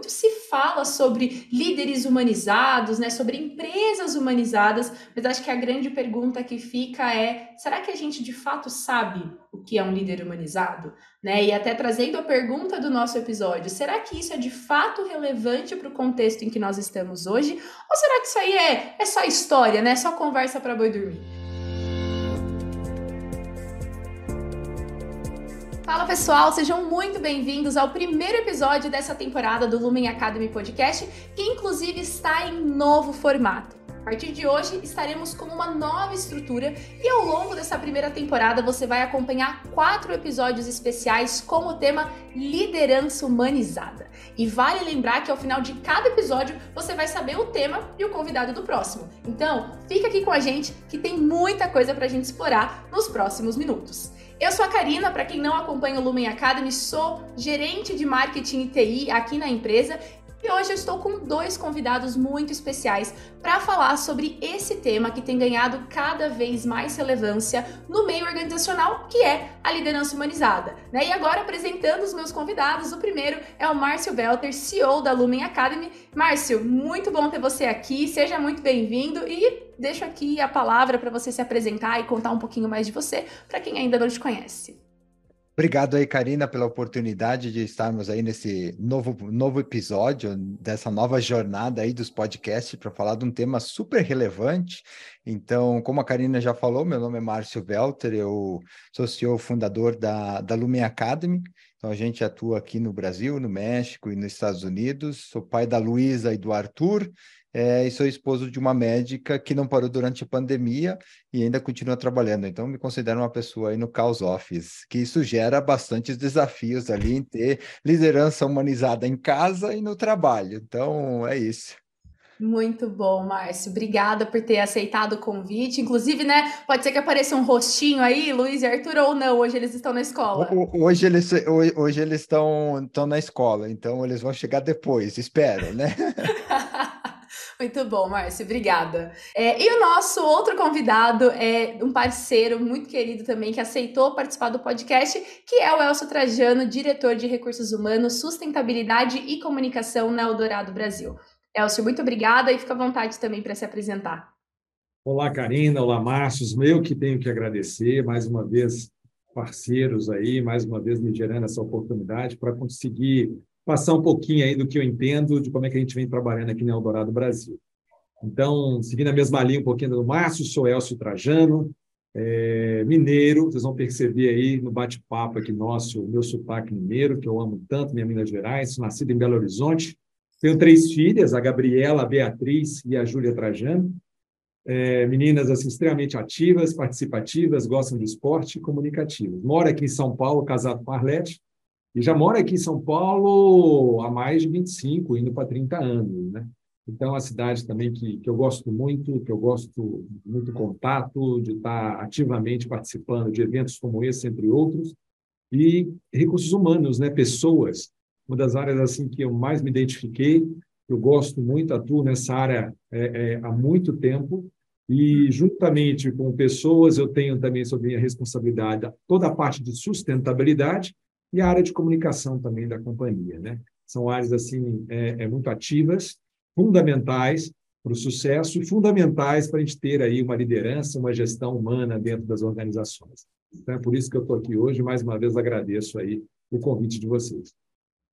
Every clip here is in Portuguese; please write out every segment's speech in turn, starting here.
Muito se fala sobre líderes humanizados, né? Sobre empresas humanizadas, mas acho que a grande pergunta que fica é: será que a gente de fato sabe o que é um líder humanizado? Né? E até trazendo a pergunta do nosso episódio, será que isso é de fato relevante para o contexto em que nós estamos hoje? Ou será que isso aí é, é só história, né? Só conversa para boi dormir? Fala pessoal, sejam muito bem-vindos ao primeiro episódio dessa temporada do Lumen Academy Podcast, que inclusive está em novo formato. A partir de hoje estaremos com uma nova estrutura e ao longo dessa primeira temporada você vai acompanhar quatro episódios especiais com o tema Liderança Humanizada. E vale lembrar que ao final de cada episódio você vai saber o tema e o convidado do próximo. Então, fica aqui com a gente que tem muita coisa para a gente explorar nos próximos minutos. Eu sou a Karina, para quem não acompanha o Lumen Academy, sou gerente de marketing e TI aqui na empresa e hoje eu estou com dois convidados muito especiais para falar sobre esse tema que tem ganhado cada vez mais relevância no meio organizacional, que é a liderança humanizada. Né? E agora apresentando os meus convidados, o primeiro é o Márcio Belter, CEO da Lumen Academy. Márcio, muito bom ter você aqui, seja muito bem-vindo e deixo aqui a palavra para você se apresentar e contar um pouquinho mais de você para quem ainda não te conhece. Obrigado aí, Karina, pela oportunidade de estarmos aí nesse novo, novo episódio, dessa nova jornada aí dos podcasts, para falar de um tema super relevante. Então, como a Karina já falou, meu nome é Márcio Welter, eu sou CEO fundador da, da Lumen Academy. Então, a gente atua aqui no Brasil, no México e nos Estados Unidos. Sou pai da Luísa e do Arthur, é, e sou esposo de uma médica que não parou durante a pandemia e ainda continua trabalhando. Então, me considero uma pessoa aí no Caos Office, que isso gera bastantes desafios ali em ter liderança humanizada em casa e no trabalho. Então, é isso. Muito bom, Márcio. Obrigada por ter aceitado o convite. Inclusive, né, pode ser que apareça um rostinho aí, Luiz e Arthur, ou não, hoje eles estão na escola. Hoje eles, hoje eles estão, estão na escola, então eles vão chegar depois, espero, né? Muito bom, Márcio, obrigada. É, e o nosso outro convidado é um parceiro muito querido também que aceitou participar do podcast, que é o Elcio Trajano, diretor de Recursos Humanos, Sustentabilidade e Comunicação na Eldorado Brasil. Elcio, muito obrigada e fica à vontade também para se apresentar. Olá, Karina, olá, Márcio, eu que tenho que agradecer mais uma vez parceiros aí, mais uma vez me gerando essa oportunidade para conseguir passar um pouquinho aí do que eu entendo de como é que a gente vem trabalhando aqui no Eldorado Brasil. Então, seguindo a mesma linha um pouquinho do Márcio, sou Elcio Trajano, é, mineiro, vocês vão perceber aí no bate-papo aqui nosso, o meu sotaque mineiro, que eu amo tanto, minha Minas Gerais, nascido em Belo Horizonte, tenho três filhas, a Gabriela, a Beatriz e a Júlia Trajano, é, meninas assim, extremamente ativas, participativas, gostam de esporte e comunicativas. Moro aqui em São Paulo, casado com Arlete, e já moro aqui em São Paulo há mais de 25, indo para 30 anos, né? Então, é uma cidade também que, que eu gosto muito, que eu gosto muito contato, de estar ativamente participando de eventos como esse, entre outros. E recursos humanos, né? pessoas, uma das áreas assim que eu mais me identifiquei, eu gosto muito, atuo nessa área é, é, há muito tempo, e juntamente com pessoas, eu tenho também sob minha responsabilidade toda a parte de sustentabilidade, e a área de comunicação também da companhia. Né? São áreas assim é, é muito ativas, fundamentais para o sucesso e fundamentais para a gente ter aí uma liderança, uma gestão humana dentro das organizações. Então é por isso que eu estou aqui hoje. Mais uma vez agradeço aí o convite de vocês.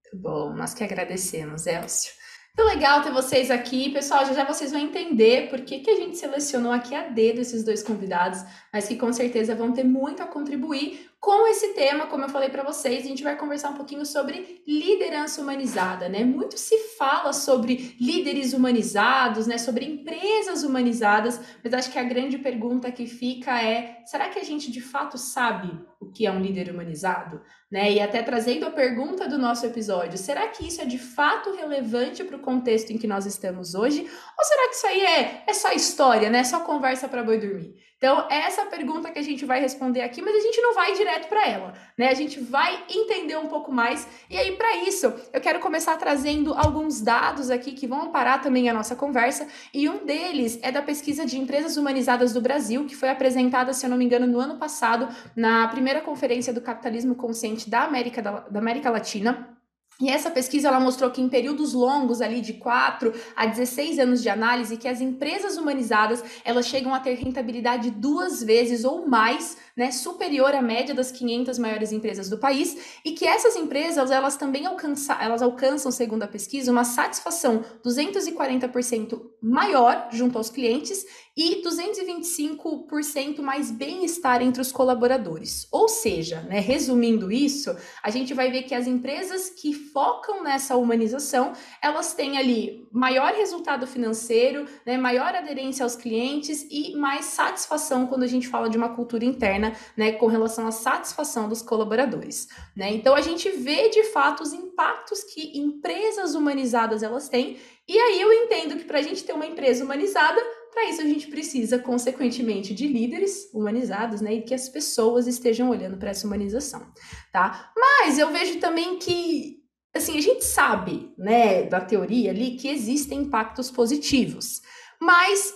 Muito bom, nós que agradecemos, Elcio. Muito legal ter vocês aqui. Pessoal, já já vocês vão entender por que, que a gente selecionou aqui a dedo esses dois convidados, mas que com certeza vão ter muito a contribuir com esse tema, como eu falei para vocês, a gente vai conversar um pouquinho sobre liderança humanizada, né? Muito se fala sobre líderes humanizados, né? Sobre empresas humanizadas, mas acho que a grande pergunta que fica é: será que a gente de fato sabe o que é um líder humanizado? Né? E até trazendo a pergunta do nosso episódio, será que isso é de fato relevante para o contexto em que nós estamos hoje? Ou será que isso aí é, é só história, né? Só conversa para boi dormir? Então, é essa pergunta que a gente vai responder aqui, mas a gente não vai direto para ela, né? A gente vai entender um pouco mais. E aí, para isso, eu quero começar trazendo alguns dados aqui que vão parar também a nossa conversa. E um deles é da pesquisa de empresas humanizadas do Brasil, que foi apresentada, se eu não me engano, no ano passado, na primeira conferência do capitalismo consciente da América, da, da América Latina. E essa pesquisa ela mostrou que em períodos longos ali de 4 a 16 anos de análise, que as empresas humanizadas, elas chegam a ter rentabilidade duas vezes ou mais né, superior à média das 500 maiores empresas do país e que essas empresas elas também alcançam, elas alcançam, segundo a pesquisa, uma satisfação 240% maior junto aos clientes e 225% mais bem-estar entre os colaboradores. Ou seja, né, resumindo isso, a gente vai ver que as empresas que focam nessa humanização, elas têm ali maior resultado financeiro, né, maior aderência aos clientes e mais satisfação quando a gente fala de uma cultura interna né, com relação à satisfação dos colaboradores. Né? Então a gente vê de fato os impactos que empresas humanizadas elas têm, e aí eu entendo que para a gente ter uma empresa humanizada, para isso a gente precisa, consequentemente, de líderes humanizados, né? E que as pessoas estejam olhando para essa humanização, tá? Mas eu vejo também que, assim, a gente sabe, né, da teoria ali, que existem impactos positivos. Mas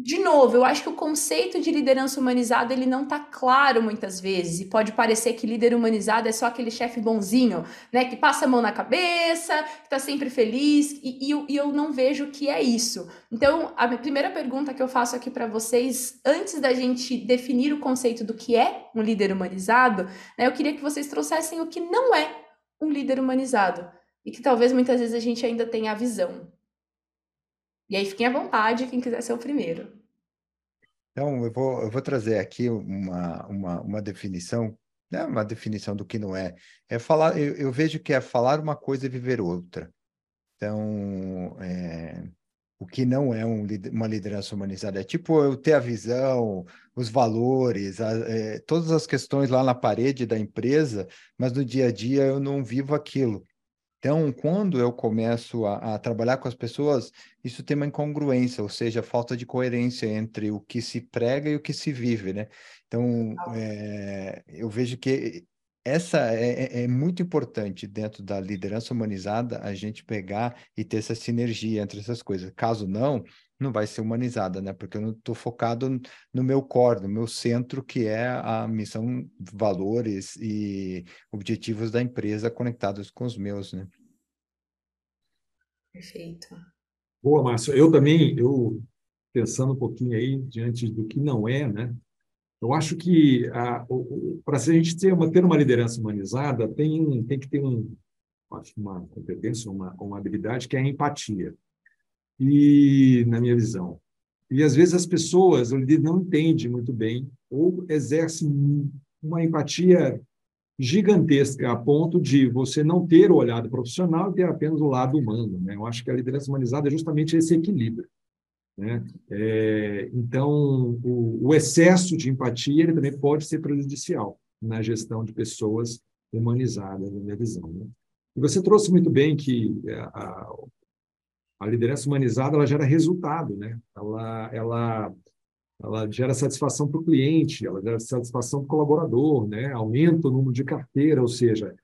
de novo, eu acho que o conceito de liderança humanizada ele não está claro muitas vezes e pode parecer que líder humanizado é só aquele chefe bonzinho, né, que passa a mão na cabeça, que está sempre feliz e, e, eu, e, eu não vejo que é isso. Então, a primeira pergunta que eu faço aqui para vocês, antes da gente definir o conceito do que é um líder humanizado, né, eu queria que vocês trouxessem o que não é um líder humanizado e que talvez muitas vezes a gente ainda tenha a visão. E aí fiquem à vontade, quem quiser ser o primeiro. Então, eu vou, eu vou trazer aqui uma, uma, uma definição, né? uma definição do que não é. É falar, eu, eu vejo que é falar uma coisa e viver outra. Então, é, o que não é um, uma liderança humanizada. É tipo eu ter a visão, os valores, a, é, todas as questões lá na parede da empresa, mas no dia a dia eu não vivo aquilo. Então, quando eu começo a, a, trabalhar com as pessoas, isso tem uma incongruência, ou seja, falta de coerência entre o que se prega e o que se vive, né? Então, é, eu vejo que essa é, é, é, muito importante dentro da liderança humanizada a gente pegar e ter essa sinergia entre essas coisas. Caso não, não vai ser humanizada, né? Porque eu não estou focado no meu core, no meu centro, que é a missão, valores e objetivos da empresa conectados com os meus, né? Perfeito. Boa, Márcio. Eu também, eu pensando um pouquinho aí diante do que não é, né? Eu acho que para a gente ter uma, ter uma liderança humanizada, tem, tem que ter um, acho uma competência, uma, uma habilidade que é a empatia e na minha visão. E às vezes as pessoas, o líder não entende muito bem ou exerce uma empatia gigantesca a ponto de você não ter o olhado profissional e ter apenas o lado humano. Né? Eu acho que a liderança humanizada é justamente esse equilíbrio. Né? É, então, o, o, excesso de empatia ele também pode ser prejudicial na gestão de pessoas humanizadas, na minha visão. Né? E você trouxe muito bem que é, a, a liderança humanizada ela gera resultado, né? Ela, ela, ela gera satisfação para o cliente, ela gera satisfação para o colaborador, né? Aumenta o número de carteira, ou seja,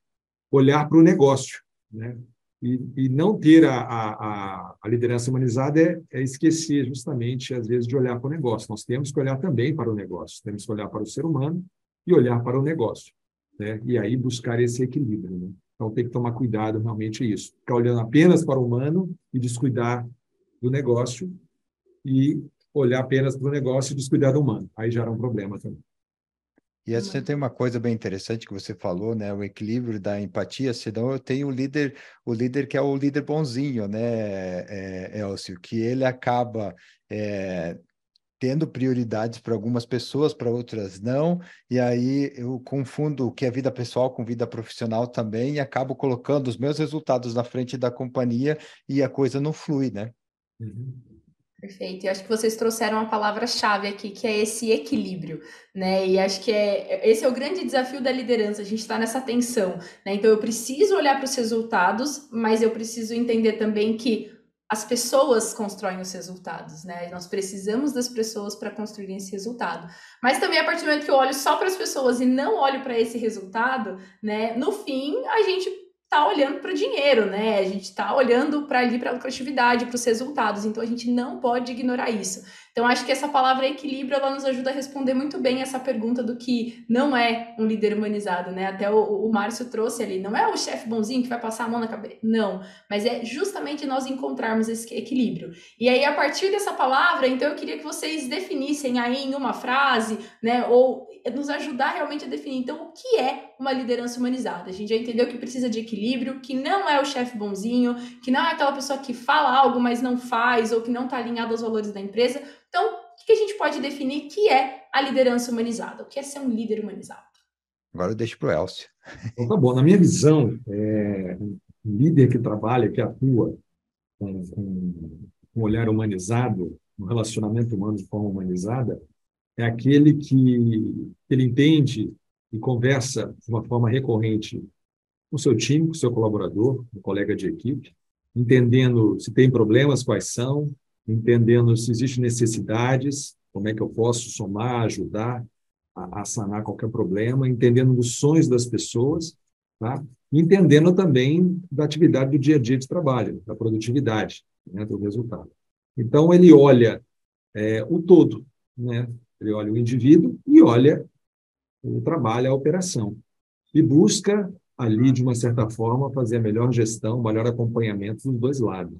olhar para o negócio, né? E, e não ter a, a, a liderança humanizada é, é, esquecer justamente, às vezes, de olhar para o negócio. Nós temos que olhar também para o negócio, temos que olhar para o ser humano e olhar para o negócio. Né? E aí buscar esse equilíbrio. Né? Então tem que tomar cuidado realmente isso. Ficar olhando apenas para o humano e descuidar do negócio e olhar apenas para o negócio e descuidar do humano. Aí já era um problema também. E você tem uma coisa bem interessante que você falou, né? O equilíbrio da empatia, senão eu tenho o líder, o líder que é o líder bonzinho, né, é, Elcio, que ele acaba é, tendo prioridades para algumas pessoas, para outras não, e aí eu confundo o que é vida pessoal com vida profissional também e acabo colocando os meus resultados na frente da companhia e a coisa não flui, né? Uhum. Perfeito. E acho que vocês trouxeram uma palavra-chave aqui, que é esse equilíbrio, né? E acho que é esse é o grande desafio da liderança. A gente está nessa tensão, né? Então eu preciso olhar para os resultados, mas eu preciso entender também que as pessoas constroem os resultados, né? Nós precisamos das pessoas para construir esse resultado. Mas também a partir do momento que eu olho só para as pessoas e não olho para esse resultado, né? No fim, a gente está olhando para o dinheiro, né? A gente está olhando para ali para a lucratividade, para os resultados. Então a gente não pode ignorar isso. Então, acho que essa palavra equilíbrio, ela nos ajuda a responder muito bem essa pergunta do que não é um líder humanizado, né? Até o, o Márcio trouxe ali, não é o chefe bonzinho que vai passar a mão na cabeça, não, mas é justamente nós encontrarmos esse equilíbrio. E aí, a partir dessa palavra, então, eu queria que vocês definissem aí em uma frase, né, ou nos ajudar realmente a definir, então, o que é uma liderança humanizada? A gente já entendeu que precisa de equilíbrio, que não é o chefe bonzinho, que não é aquela pessoa que fala algo, mas não faz, ou que não está alinhado aos valores da empresa. Então, o que a gente pode definir que é a liderança humanizada? O que é ser um líder humanizado? Agora eu deixo para o Elcio. Então, tá bom. Na minha visão, é, um líder que trabalha, que atua com, com um olhar humanizado, um relacionamento humano de forma humanizada, é aquele que ele entende e conversa de uma forma recorrente com seu time, com seu colaborador, com colega de equipe, entendendo se tem problemas, quais são, entendendo se existem necessidades, como é que eu posso somar, ajudar a, a sanar qualquer problema, entendendo os sonhos das pessoas, tá? entendendo também da atividade do dia a dia de trabalho, da produtividade, né, do resultado. Então, ele olha é, o todo, né? ele olha o indivíduo e olha o trabalho, a operação, e busca ali, de uma certa forma, fazer a melhor gestão, o melhor acompanhamento dos dois lados.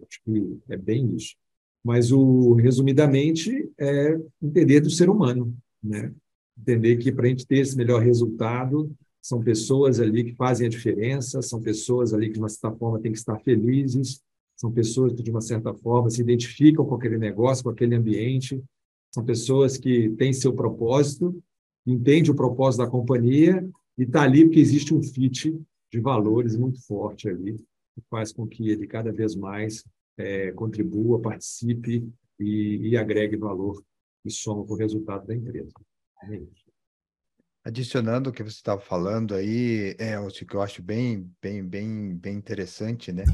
Acho que é bem isso. Mas, o, resumidamente, é entender do ser humano, né? entender que para a gente ter esse melhor resultado, são pessoas ali que fazem a diferença, são pessoas ali que, de uma certa forma, têm que estar felizes, são pessoas que, de uma certa forma, se identificam com aquele negócio, com aquele ambiente, são pessoas que têm seu propósito, entendem o propósito da companhia e está ali porque existe um fit de valores muito forte ali, que faz com que ele cada vez mais é, contribua, participe e, e, agregue valor e soma para o resultado da empresa. É Adicionando o que você estava falando aí, é, o que eu acho bem, bem, bem, bem interessante, né?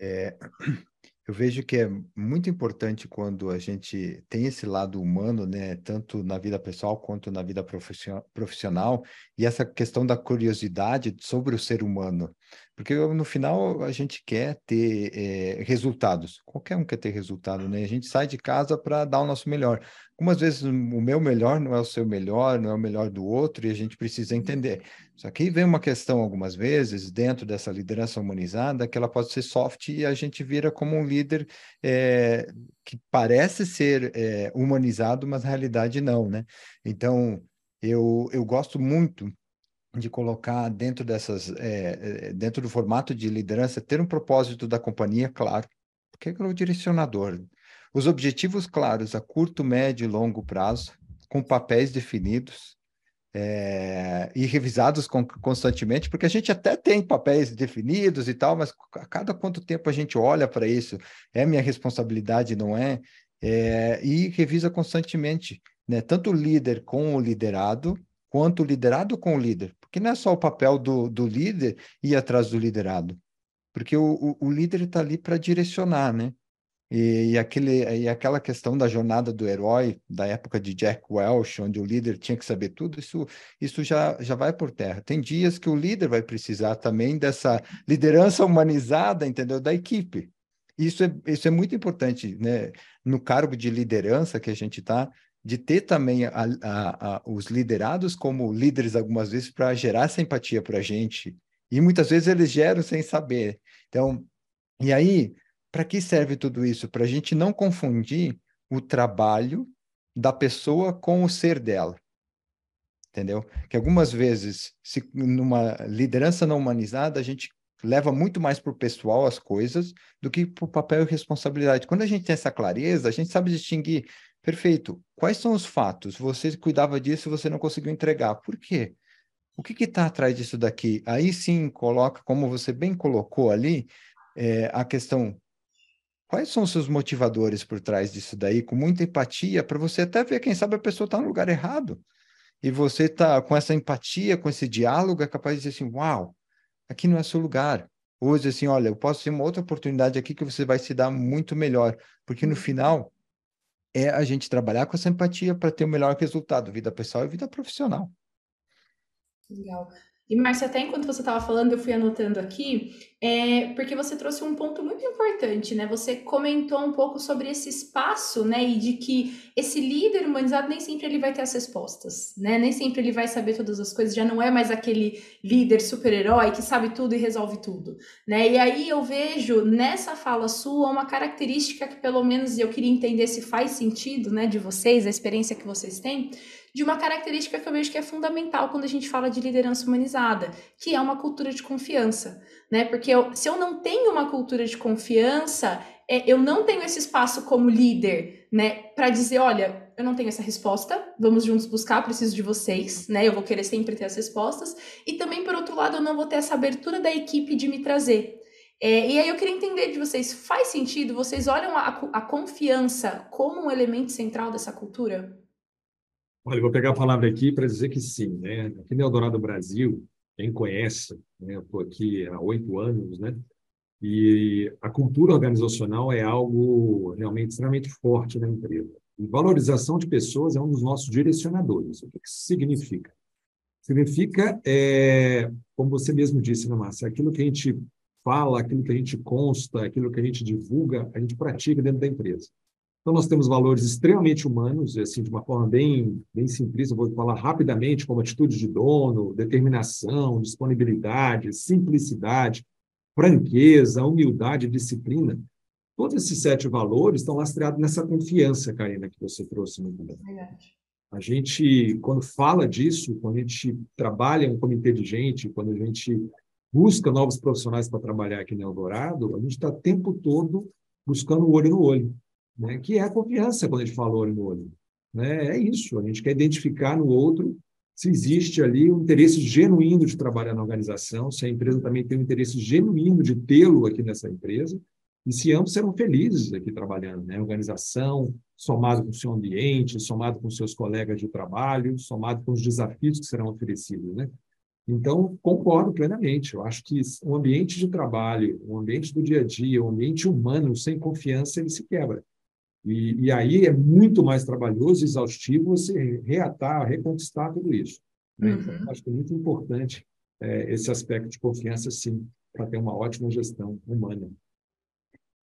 É, eu vejo que é muito importante quando a gente tem esse lado humano, né, tanto na vida pessoal quanto na vida profissional, e essa questão da curiosidade sobre o ser humano, porque no final a gente quer ter é, resultados, qualquer um quer ter resultado, né? A gente sai de casa para dar o nosso melhor. Algumas vezes o meu melhor não é o seu melhor, não é o melhor do outro, e a gente precisa entender. Só que aí vem uma questão, algumas vezes, dentro dessa liderança humanizada, que ela pode ser soft e a gente vira como um líder é, que parece ser é, humanizado, mas na realidade não, né? Então, eu, eu gosto muito de colocar dentro dessas, é, dentro do formato de liderança, ter um propósito da companhia claro, porque é o direcionador. Os objetivos claros a curto, médio e longo prazo, com papéis definidos é, e revisados com, constantemente, porque a gente até tem papéis definidos e tal, mas a cada quanto tempo a gente olha para isso, é minha responsabilidade, não é? é e revisa constantemente, né? Tanto o líder com o liderado, quanto o liderado com o líder, porque não é só o papel do, do líder ir atrás do liderado, porque o, o, o líder está ali para direcionar, né? E, e, aquele, e aquela questão da jornada do herói, da época de Jack Welch, onde o líder tinha que saber tudo, isso, isso já, já vai por terra. Tem dias que o líder vai precisar também dessa liderança humanizada, entendeu? Da equipe. Isso é, isso é muito importante, né? No cargo de liderança que a gente está, de ter também a, a, a, os liderados como líderes algumas vezes para gerar essa empatia para a gente. E muitas vezes eles geram sem saber. Então, e aí, para que serve tudo isso? Para a gente não confundir o trabalho da pessoa com o ser dela. Entendeu? Que algumas vezes, se numa liderança não humanizada, a gente leva muito mais para o pessoal as coisas do que para o papel e responsabilidade. Quando a gente tem essa clareza, a gente sabe distinguir Perfeito. Quais são os fatos? Você cuidava disso e você não conseguiu entregar. Por quê? O que está atrás disso daqui? Aí sim coloca, como você bem colocou ali, é, a questão. Quais são os seus motivadores por trás disso daí? Com muita empatia, para você até ver, quem sabe a pessoa está no lugar errado. E você está com essa empatia, com esse diálogo, é capaz de dizer assim: Uau, aqui não é seu lugar. Dizer assim: Olha, eu posso ter uma outra oportunidade aqui que você vai se dar muito melhor. Porque no final, é a gente trabalhar com essa empatia para ter o melhor resultado, vida pessoal e vida profissional. Legal. E, Márcia, até enquanto você estava falando, eu fui anotando aqui, é, porque você trouxe um ponto muito importante, né? Você comentou um pouco sobre esse espaço, né? E de que esse líder humanizado nem sempre ele vai ter as respostas, né? Nem sempre ele vai saber todas as coisas, já não é mais aquele líder super-herói que sabe tudo e resolve tudo, né? E aí eu vejo nessa fala sua uma característica que pelo menos eu queria entender se faz sentido, né, de vocês, a experiência que vocês têm, de uma característica que eu vejo que é fundamental quando a gente fala de liderança humanizada, que é uma cultura de confiança, né? Porque eu, se eu não tenho uma cultura de confiança, é, eu não tenho esse espaço como líder, né, para dizer, olha, eu não tenho essa resposta, vamos juntos buscar, preciso de vocês, né? Eu vou querer sempre ter as respostas. E também, por outro lado, eu não vou ter essa abertura da equipe de me trazer. É, e aí eu queria entender de vocês, faz sentido? Vocês olham a, a confiança como um elemento central dessa cultura? Olha, vou pegar a palavra aqui para dizer que sim. Né? Aqui no Eldorado Brasil, quem conhece, né? eu estou aqui há oito anos, né? e a cultura organizacional é algo realmente extremamente forte na empresa. E valorização de pessoas é um dos nossos direcionadores. O que isso significa? Significa, é, como você mesmo disse, né, Márcia, aquilo que a gente fala, aquilo que a gente consta, aquilo que a gente divulga, a gente pratica dentro da empresa. Então, nós temos valores extremamente humanos, assim, de uma forma bem, bem simplista, vou falar rapidamente, como atitude de dono, determinação, disponibilidade, simplicidade, franqueza, humildade, disciplina. Todos esses sete valores estão lastreados nessa confiança, Karina, que você trouxe no bem. A gente, quando fala disso, quando a gente trabalha um comitê de gente, quando a gente busca novos profissionais para trabalhar aqui no Eldorado, a gente está o tempo todo buscando o olho no olho né? que é a confiança quando a gente fala olho no olho. Né? É isso, a gente quer identificar no outro se existe ali um interesse genuíno de trabalhar na organização, se a empresa também tem um interesse genuíno de tê-lo aqui nessa empresa, e se ambos serão felizes aqui trabalhando, né? Organização, somado com o seu ambiente, somado com seus colegas de trabalho, somado com os desafios que serão oferecidos, né? Então, concordo plenamente. Eu acho que o ambiente de trabalho, o ambiente do dia a dia, o ambiente humano sem confiança, ele se quebra. E, e aí é muito mais trabalhoso e exaustivo você reatar, reconquistar tudo isso. Né? Então, uhum. Então, acho que é muito importante é, esse aspecto de confiança, sim, para ter uma ótima gestão humana.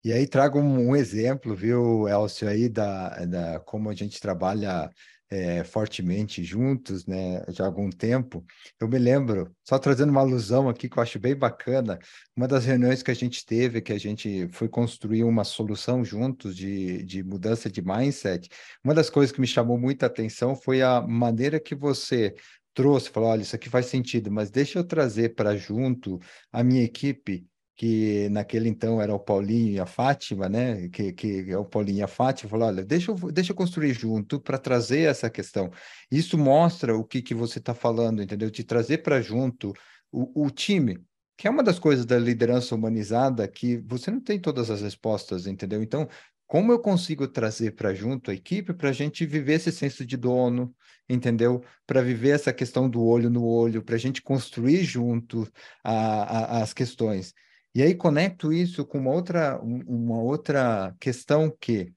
E aí trago um, um exemplo, viu, Elcio, aí da, da como a gente trabalha é, fortemente juntos, né, já há algum tempo. Eu me lembro, só trazendo uma alusão aqui que eu acho bem bacana, uma das reuniões que a gente teve, que a gente foi construir uma solução juntos de, de mudança de mindset, uma das coisas que me chamou muita atenção foi a maneira que você trouxe, falou, olha, isso aqui faz sentido, mas deixa eu trazer para junto a minha equipe que naquele então era o Paulinho e a Fátima, né? Que, que é o Paulinho e a Fátima, falou: olha, deixa eu, deixa eu construir junto para trazer essa questão. Isso mostra o que, que você está falando, entendeu? De trazer para junto o, o time, que é uma das coisas da liderança humanizada que você não tem todas as respostas, entendeu? Então, como eu consigo trazer para junto a equipe para a gente viver esse senso de dono, entendeu? Para viver essa questão do olho no olho, para a gente construir junto a, a, as questões. E aí conecto isso com uma outra, uma outra questão que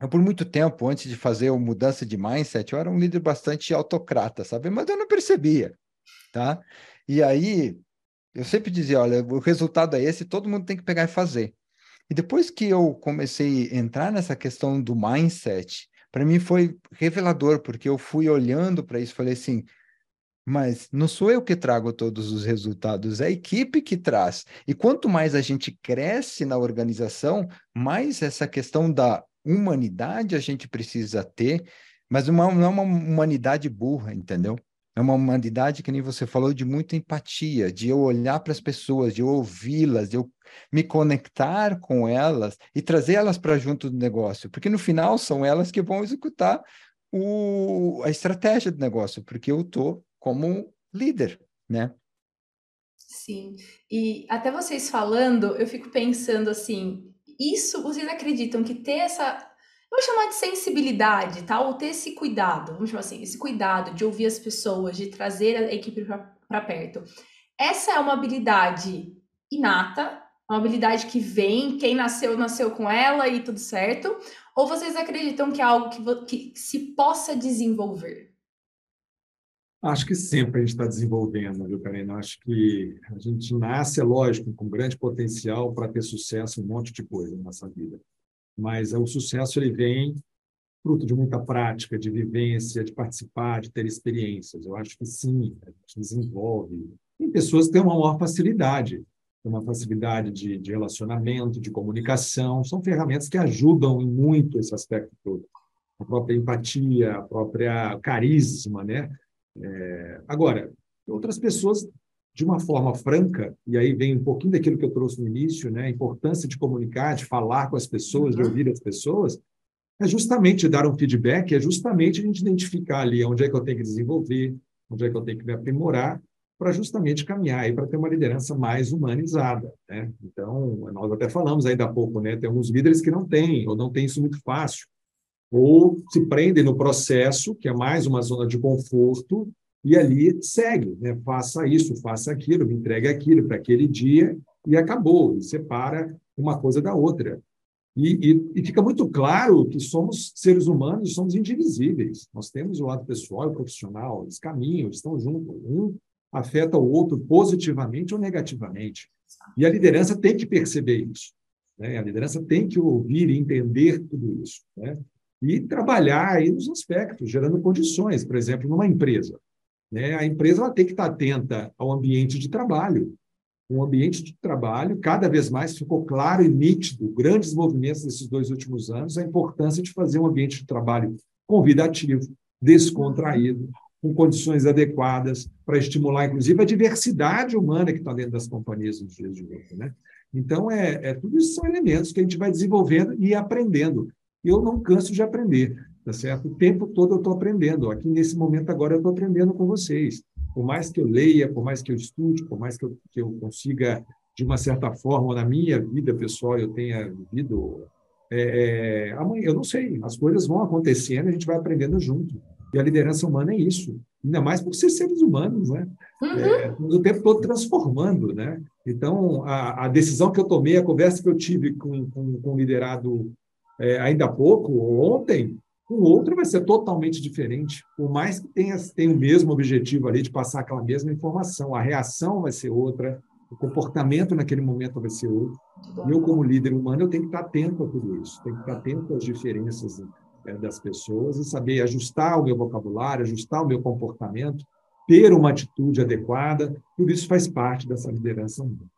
eu, por muito tempo, antes de fazer a mudança de mindset, eu era um líder bastante autocrata, sabe? Mas eu não percebia, tá? E aí, eu sempre dizia, olha, o resultado é esse, todo mundo tem que pegar e fazer. E depois que eu comecei a entrar nessa questão do mindset, para mim foi revelador, porque eu fui olhando para isso, falei assim, mas não sou eu que trago todos os resultados, é a equipe que traz. E quanto mais a gente cresce na organização, mais essa questão da humanidade a gente precisa ter, mas uma, não é uma humanidade burra, entendeu? É uma humanidade que nem você falou de muita empatia, de eu olhar para as pessoas, de eu ouvi-las, de eu me conectar com elas e trazer elas para junto do negócio, porque no final são elas que vão executar o, a estratégia do negócio, porque eu estou como líder, né? Sim. E até vocês falando, eu fico pensando assim, isso vocês acreditam que ter essa vou chamar de sensibilidade, tá? Ou ter esse cuidado, vamos chamar assim, esse cuidado de ouvir as pessoas, de trazer a equipe para perto. Essa é uma habilidade inata, uma habilidade que vem, quem nasceu, nasceu com ela e tudo certo? Ou vocês acreditam que é algo que, que se possa desenvolver? Acho que sempre a gente está desenvolvendo, viu, Karina? Acho que a gente nasce, é lógico, com grande potencial para ter sucesso em um monte de coisa na nossa vida. Mas o sucesso ele vem fruto de muita prática, de vivência, de participar, de ter experiências. Eu acho que sim, a gente desenvolve. Tem pessoas que têm uma maior facilidade, uma facilidade de, de relacionamento, de comunicação. São ferramentas que ajudam muito esse aspecto todo. A própria empatia, a própria carisma, né? É, agora, outras pessoas, de uma forma franca, e aí vem um pouquinho daquilo que eu trouxe no início, né? a importância de comunicar, de falar com as pessoas, de uhum. ouvir as pessoas, é justamente dar um feedback, é justamente a gente identificar ali onde é que eu tenho que desenvolver, onde é que eu tenho que me aprimorar, para justamente caminhar aí para ter uma liderança mais humanizada, né? Então, nós até falamos ainda há pouco, né? Tem alguns líderes que não têm, ou não têm isso muito fácil ou se prendem no processo, que é mais uma zona de conforto, e ali segue, né? faça isso, faça aquilo, me entregue aquilo para aquele dia, e acabou, e separa uma coisa da outra. E, e, e, fica muito claro que somos seres humanos, somos indivisíveis. Nós temos o lado pessoal e profissional, eles caminham, estão juntos. Um afeta o outro positivamente ou negativamente. E a liderança tem que perceber isso. Né? A liderança tem que ouvir e entender tudo isso. Né? E trabalhar aí nos aspectos, gerando condições, por exemplo, numa empresa. Né? A empresa ela tem que estar atenta ao ambiente de trabalho. Um ambiente de trabalho, cada vez mais ficou claro e nítido, grandes movimentos desses dois últimos anos, a importância de fazer um ambiente de trabalho convidativo, descontraído, com condições adequadas para estimular, inclusive, a diversidade humana que está dentro das companhias nos dias de hoje. Né? Então, é, é, tudo isso são elementos que a gente vai desenvolvendo e aprendendo eu não canso de aprender, tá certo? O tempo todo eu estou aprendendo. Aqui nesse momento agora eu estou aprendendo com vocês. Por mais que eu leia, por mais que eu estude, por mais que eu, que eu consiga, de uma certa forma, na minha vida pessoal, eu tenha vivido. É, é, amanhã, eu não sei, as coisas vão acontecendo, a gente vai aprendendo junto. E a liderança humana é isso, ainda mais por ser seres humanos, né? Uhum. É, o tempo todo transformando, né? Então, a, a, decisão que eu tomei, a conversa que eu tive com, com, com o liderado é, ainda há pouco, ontem, o outro vai ser totalmente diferente. Por mais que tenha, tenha o mesmo objetivo ali de passar aquela mesma informação, a reação vai ser outra, o comportamento naquele momento vai ser outro. Eu, como líder humano, eu tenho que estar atento a tudo isso, tenho que estar atento às diferenças é, das pessoas e saber ajustar o meu vocabulário, ajustar o meu comportamento, ter uma atitude adequada, tudo isso faz parte dessa liderança humana.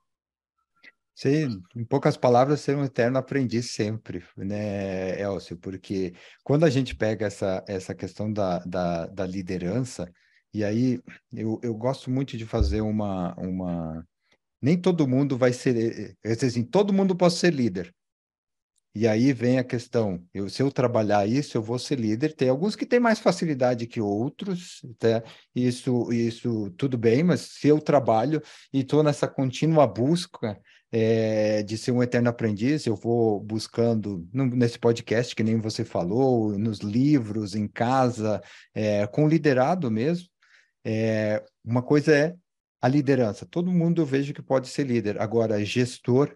Sim, em poucas palavras, ser um eterno aprendiz sempre, né, Elcio? Porque quando a gente pega essa, essa questão da, da, da liderança, e aí eu, eu gosto muito de fazer uma, uma. Nem todo mundo vai ser. Assim, todo mundo pode ser líder. E aí vem a questão: eu, se eu trabalhar isso, eu vou ser líder. Tem alguns que têm mais facilidade que outros, tá? isso, isso tudo bem, mas se eu trabalho e estou nessa contínua busca é, de ser um eterno aprendiz, eu vou buscando no, nesse podcast, que nem você falou, nos livros, em casa, é, com liderado mesmo. É, uma coisa é a liderança. Todo mundo eu vejo que pode ser líder. Agora, gestor,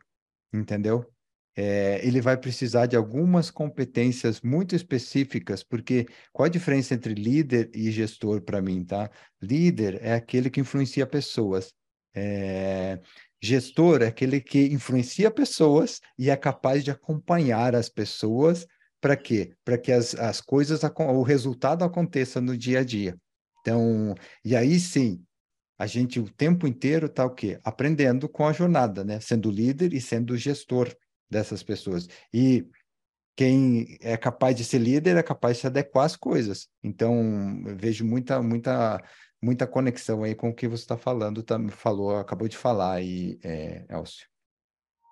entendeu? Ele vai precisar de algumas competências muito específicas, porque qual a diferença entre líder e gestor para mim, tá? Líder é aquele que influencia pessoas. É, Gestor é aquele que influencia pessoas e é capaz de acompanhar as pessoas para quê? Para que as, as coisas, o resultado aconteça no dia a dia. Então, e aí sim, a gente o tempo inteiro está o quê? Aprendendo com a jornada, né? Sendo líder e sendo gestor dessas pessoas. E quem é capaz de ser líder é capaz de se adequar às coisas. Então, vejo muita, muita muita conexão aí com o que você está falando, tá, falou, acabou de falar aí, é, Elcio.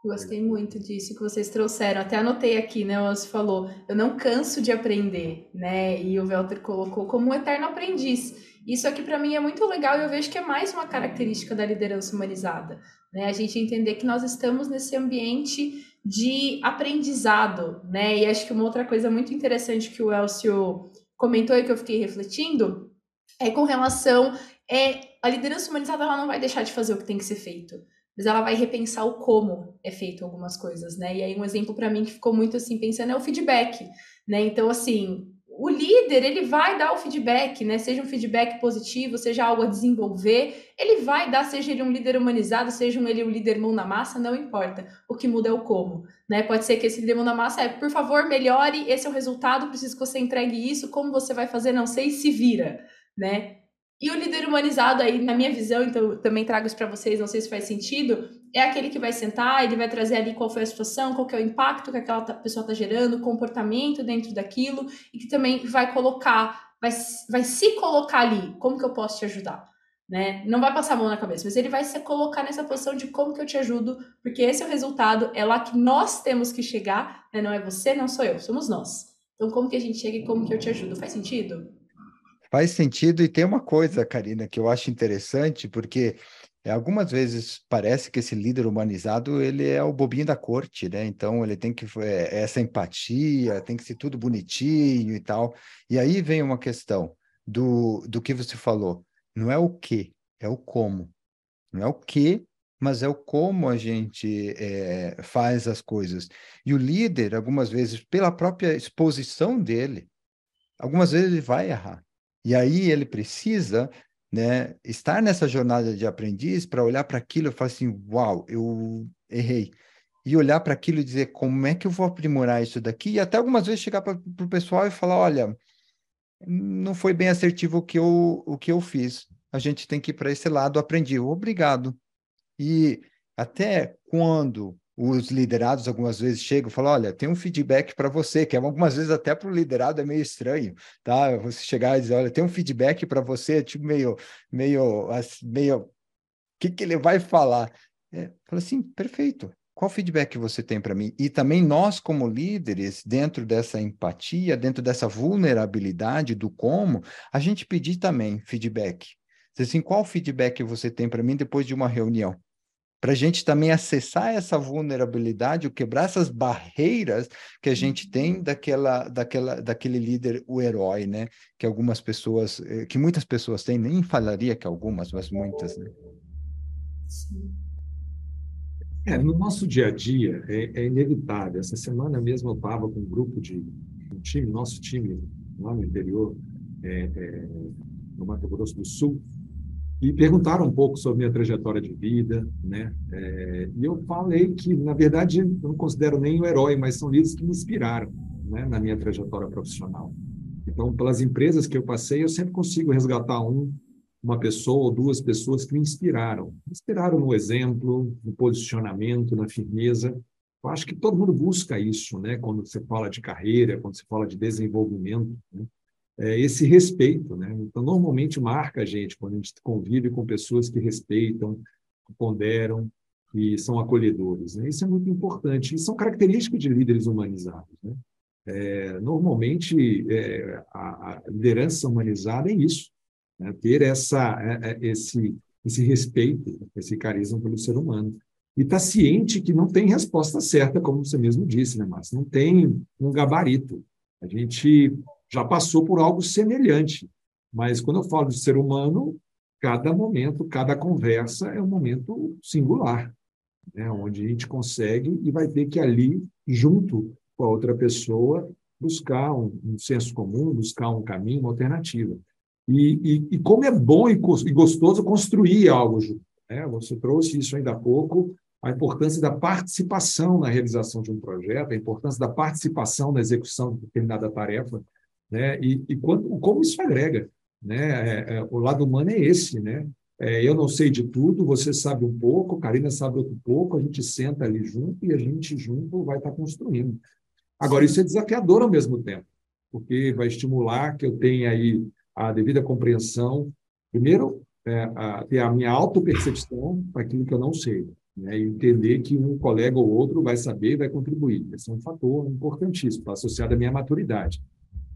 Gostei muito disso que vocês trouxeram. Até anotei aqui, né? O Elcio falou, eu não canso de aprender, né? E o Welter colocou como um eterno aprendiz. Isso aqui para mim é muito legal e eu vejo que é mais uma característica da liderança humanizada, né? A gente entender que nós estamos nesse ambiente de aprendizado, né? E acho que uma outra coisa muito interessante que o Elcio comentou e que eu fiquei refletindo é com relação é a liderança humanizada ela não vai deixar de fazer o que tem que ser feito, mas ela vai repensar o como é feito algumas coisas, né? E aí um exemplo para mim que ficou muito assim pensando é o feedback, né? Então assim, o líder, ele vai dar o feedback, né? Seja um feedback positivo, seja algo a desenvolver, ele vai dar, seja ele um líder humanizado, seja ele um líder mão na massa, não importa. O que muda é o como, né? Pode ser que esse líder mão na massa é, por favor, melhore, esse é o resultado, preciso que você entregue isso, como você vai fazer, não sei, se vira, né? E o líder humanizado aí, na minha visão, então também trago isso para vocês, não sei se faz sentido, é aquele que vai sentar, ele vai trazer ali qual foi a situação, qual é o impacto que aquela pessoa está gerando, o comportamento dentro daquilo, e que também vai colocar, vai, vai se colocar ali, como que eu posso te ajudar? Né? Não vai passar a mão na cabeça, mas ele vai se colocar nessa posição de como que eu te ajudo, porque esse é o resultado, é lá que nós temos que chegar, né? não é você, não sou eu, somos nós. Então, como que a gente chega e como que eu te ajudo? Faz sentido? Faz sentido, e tem uma coisa, Karina, que eu acho interessante, porque é, algumas vezes parece que esse líder humanizado ele é o bobinho da corte, né? Então ele tem que é, essa empatia, tem que ser tudo bonitinho e tal. E aí vem uma questão do, do que você falou. Não é o que, é o como. Não é o que, mas é o como a gente é, faz as coisas. E o líder, algumas vezes, pela própria exposição dele, algumas vezes ele vai errar. E aí ele precisa né, estar nessa jornada de aprendiz para olhar para aquilo e falar assim, uau, eu errei. E olhar para aquilo e dizer, como é que eu vou aprimorar isso daqui? E até algumas vezes chegar para o pessoal e falar, olha, não foi bem assertivo o que eu, o que eu fiz. A gente tem que ir para esse lado, aprendi, obrigado. E até quando os liderados algumas vezes chegam e falam: olha, tem um feedback para você, que é algumas vezes até para o liderado é meio estranho, tá? Você chegar e dizer: olha, tem um feedback para você, tipo meio, meio, meio, o que, que ele vai falar? É, fala assim: perfeito. Qual feedback você tem para mim? E também nós, como líderes, dentro dessa empatia, dentro dessa vulnerabilidade do como, a gente pedir também feedback. Assim, qual feedback você tem para mim depois de uma reunião? Para a gente também acessar essa vulnerabilidade, ou quebrar essas barreiras que a gente tem uhum. daquela, daquela, daquele líder, o herói, né? Que algumas pessoas, eh, que muitas pessoas têm, nem falaria que algumas, mas muitas, né? É, no nosso dia a dia é, é inevitável. Essa semana mesmo eu estava com um grupo de um time, nosso time lá no interior, é, é, no Mato Grosso do Sul, e perguntaram um pouco sobre minha trajetória de vida, né? É, e eu falei que, na verdade, eu não considero nem o herói, mas são líderes que me inspiraram, né, na minha trajetória profissional. Então, pelas empresas que eu passei, eu sempre consigo resgatar um, uma pessoa ou duas pessoas que me inspiraram. Me inspiraram no exemplo, no posicionamento, na firmeza. Eu acho que todo mundo busca isso, né? Quando você fala de carreira, quando você fala de desenvolvimento. Né? É, esse respeito. Né? Então, normalmente marca a gente quando a gente convive com pessoas que respeitam, ponderam, que são acolhedores. Né? Isso é muito importante. E são características de líderes humanizados. Né? É, normalmente, é, a, a, liderança humanizada é isso, né? ter essa, é, é, esse, esse respeito, esse carisma pelo ser humano. E está ciente que não tem resposta certa, como você mesmo disse, né, Márcio? Não tem um gabarito. A gente já passou por algo semelhante. Mas quando eu falo de ser humano, cada momento, cada conversa é um momento singular, né? onde a gente consegue e vai ter que ali, junto com a outra pessoa, buscar um, um senso comum, buscar um caminho, uma alternativa. E, e, e como é bom e, gostoso construir algo junto. Né? Você trouxe isso ainda há pouco, a importância da participação na realização de um projeto, a importância da participação na execução de determinada tarefa, né? E, e quando, como isso agrega, né? É, é, o lado humano é esse, né? É, eu não sei de tudo, você sabe um pouco, Karina sabe outro pouco, a gente senta ali junto e a gente junto vai estar construindo. Agora, isso é desafiador ao mesmo tempo, porque vai estimular que eu tenha aí a devida compreensão, primeiro, é, a, ter a minha autopercepção para aquilo que eu não sei, né? e entender que um colega ou outro vai saber e vai contribuir. Esse é um fator importantíssimo, associado à minha maturidade.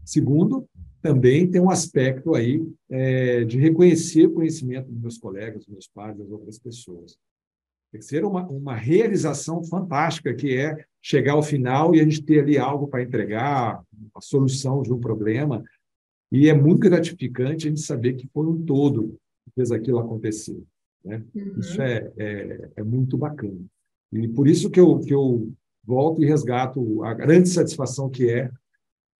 Segundo, também tem um aspecto aí é, de reconhecer o conhecimento dos meus colegas, dos meus pais, das outras pessoas. Ser uma, uma realização fantástica, que é chegar ao final e a gente ter ali algo para entregar, a solução de um problema. E é muito gratificante a gente saber que foi um todo que fez aquilo acontecer. Né? Uhum. Isso é, é, é, muito bacana. E por isso que eu, que eu volto e resgato a grande satisfação que é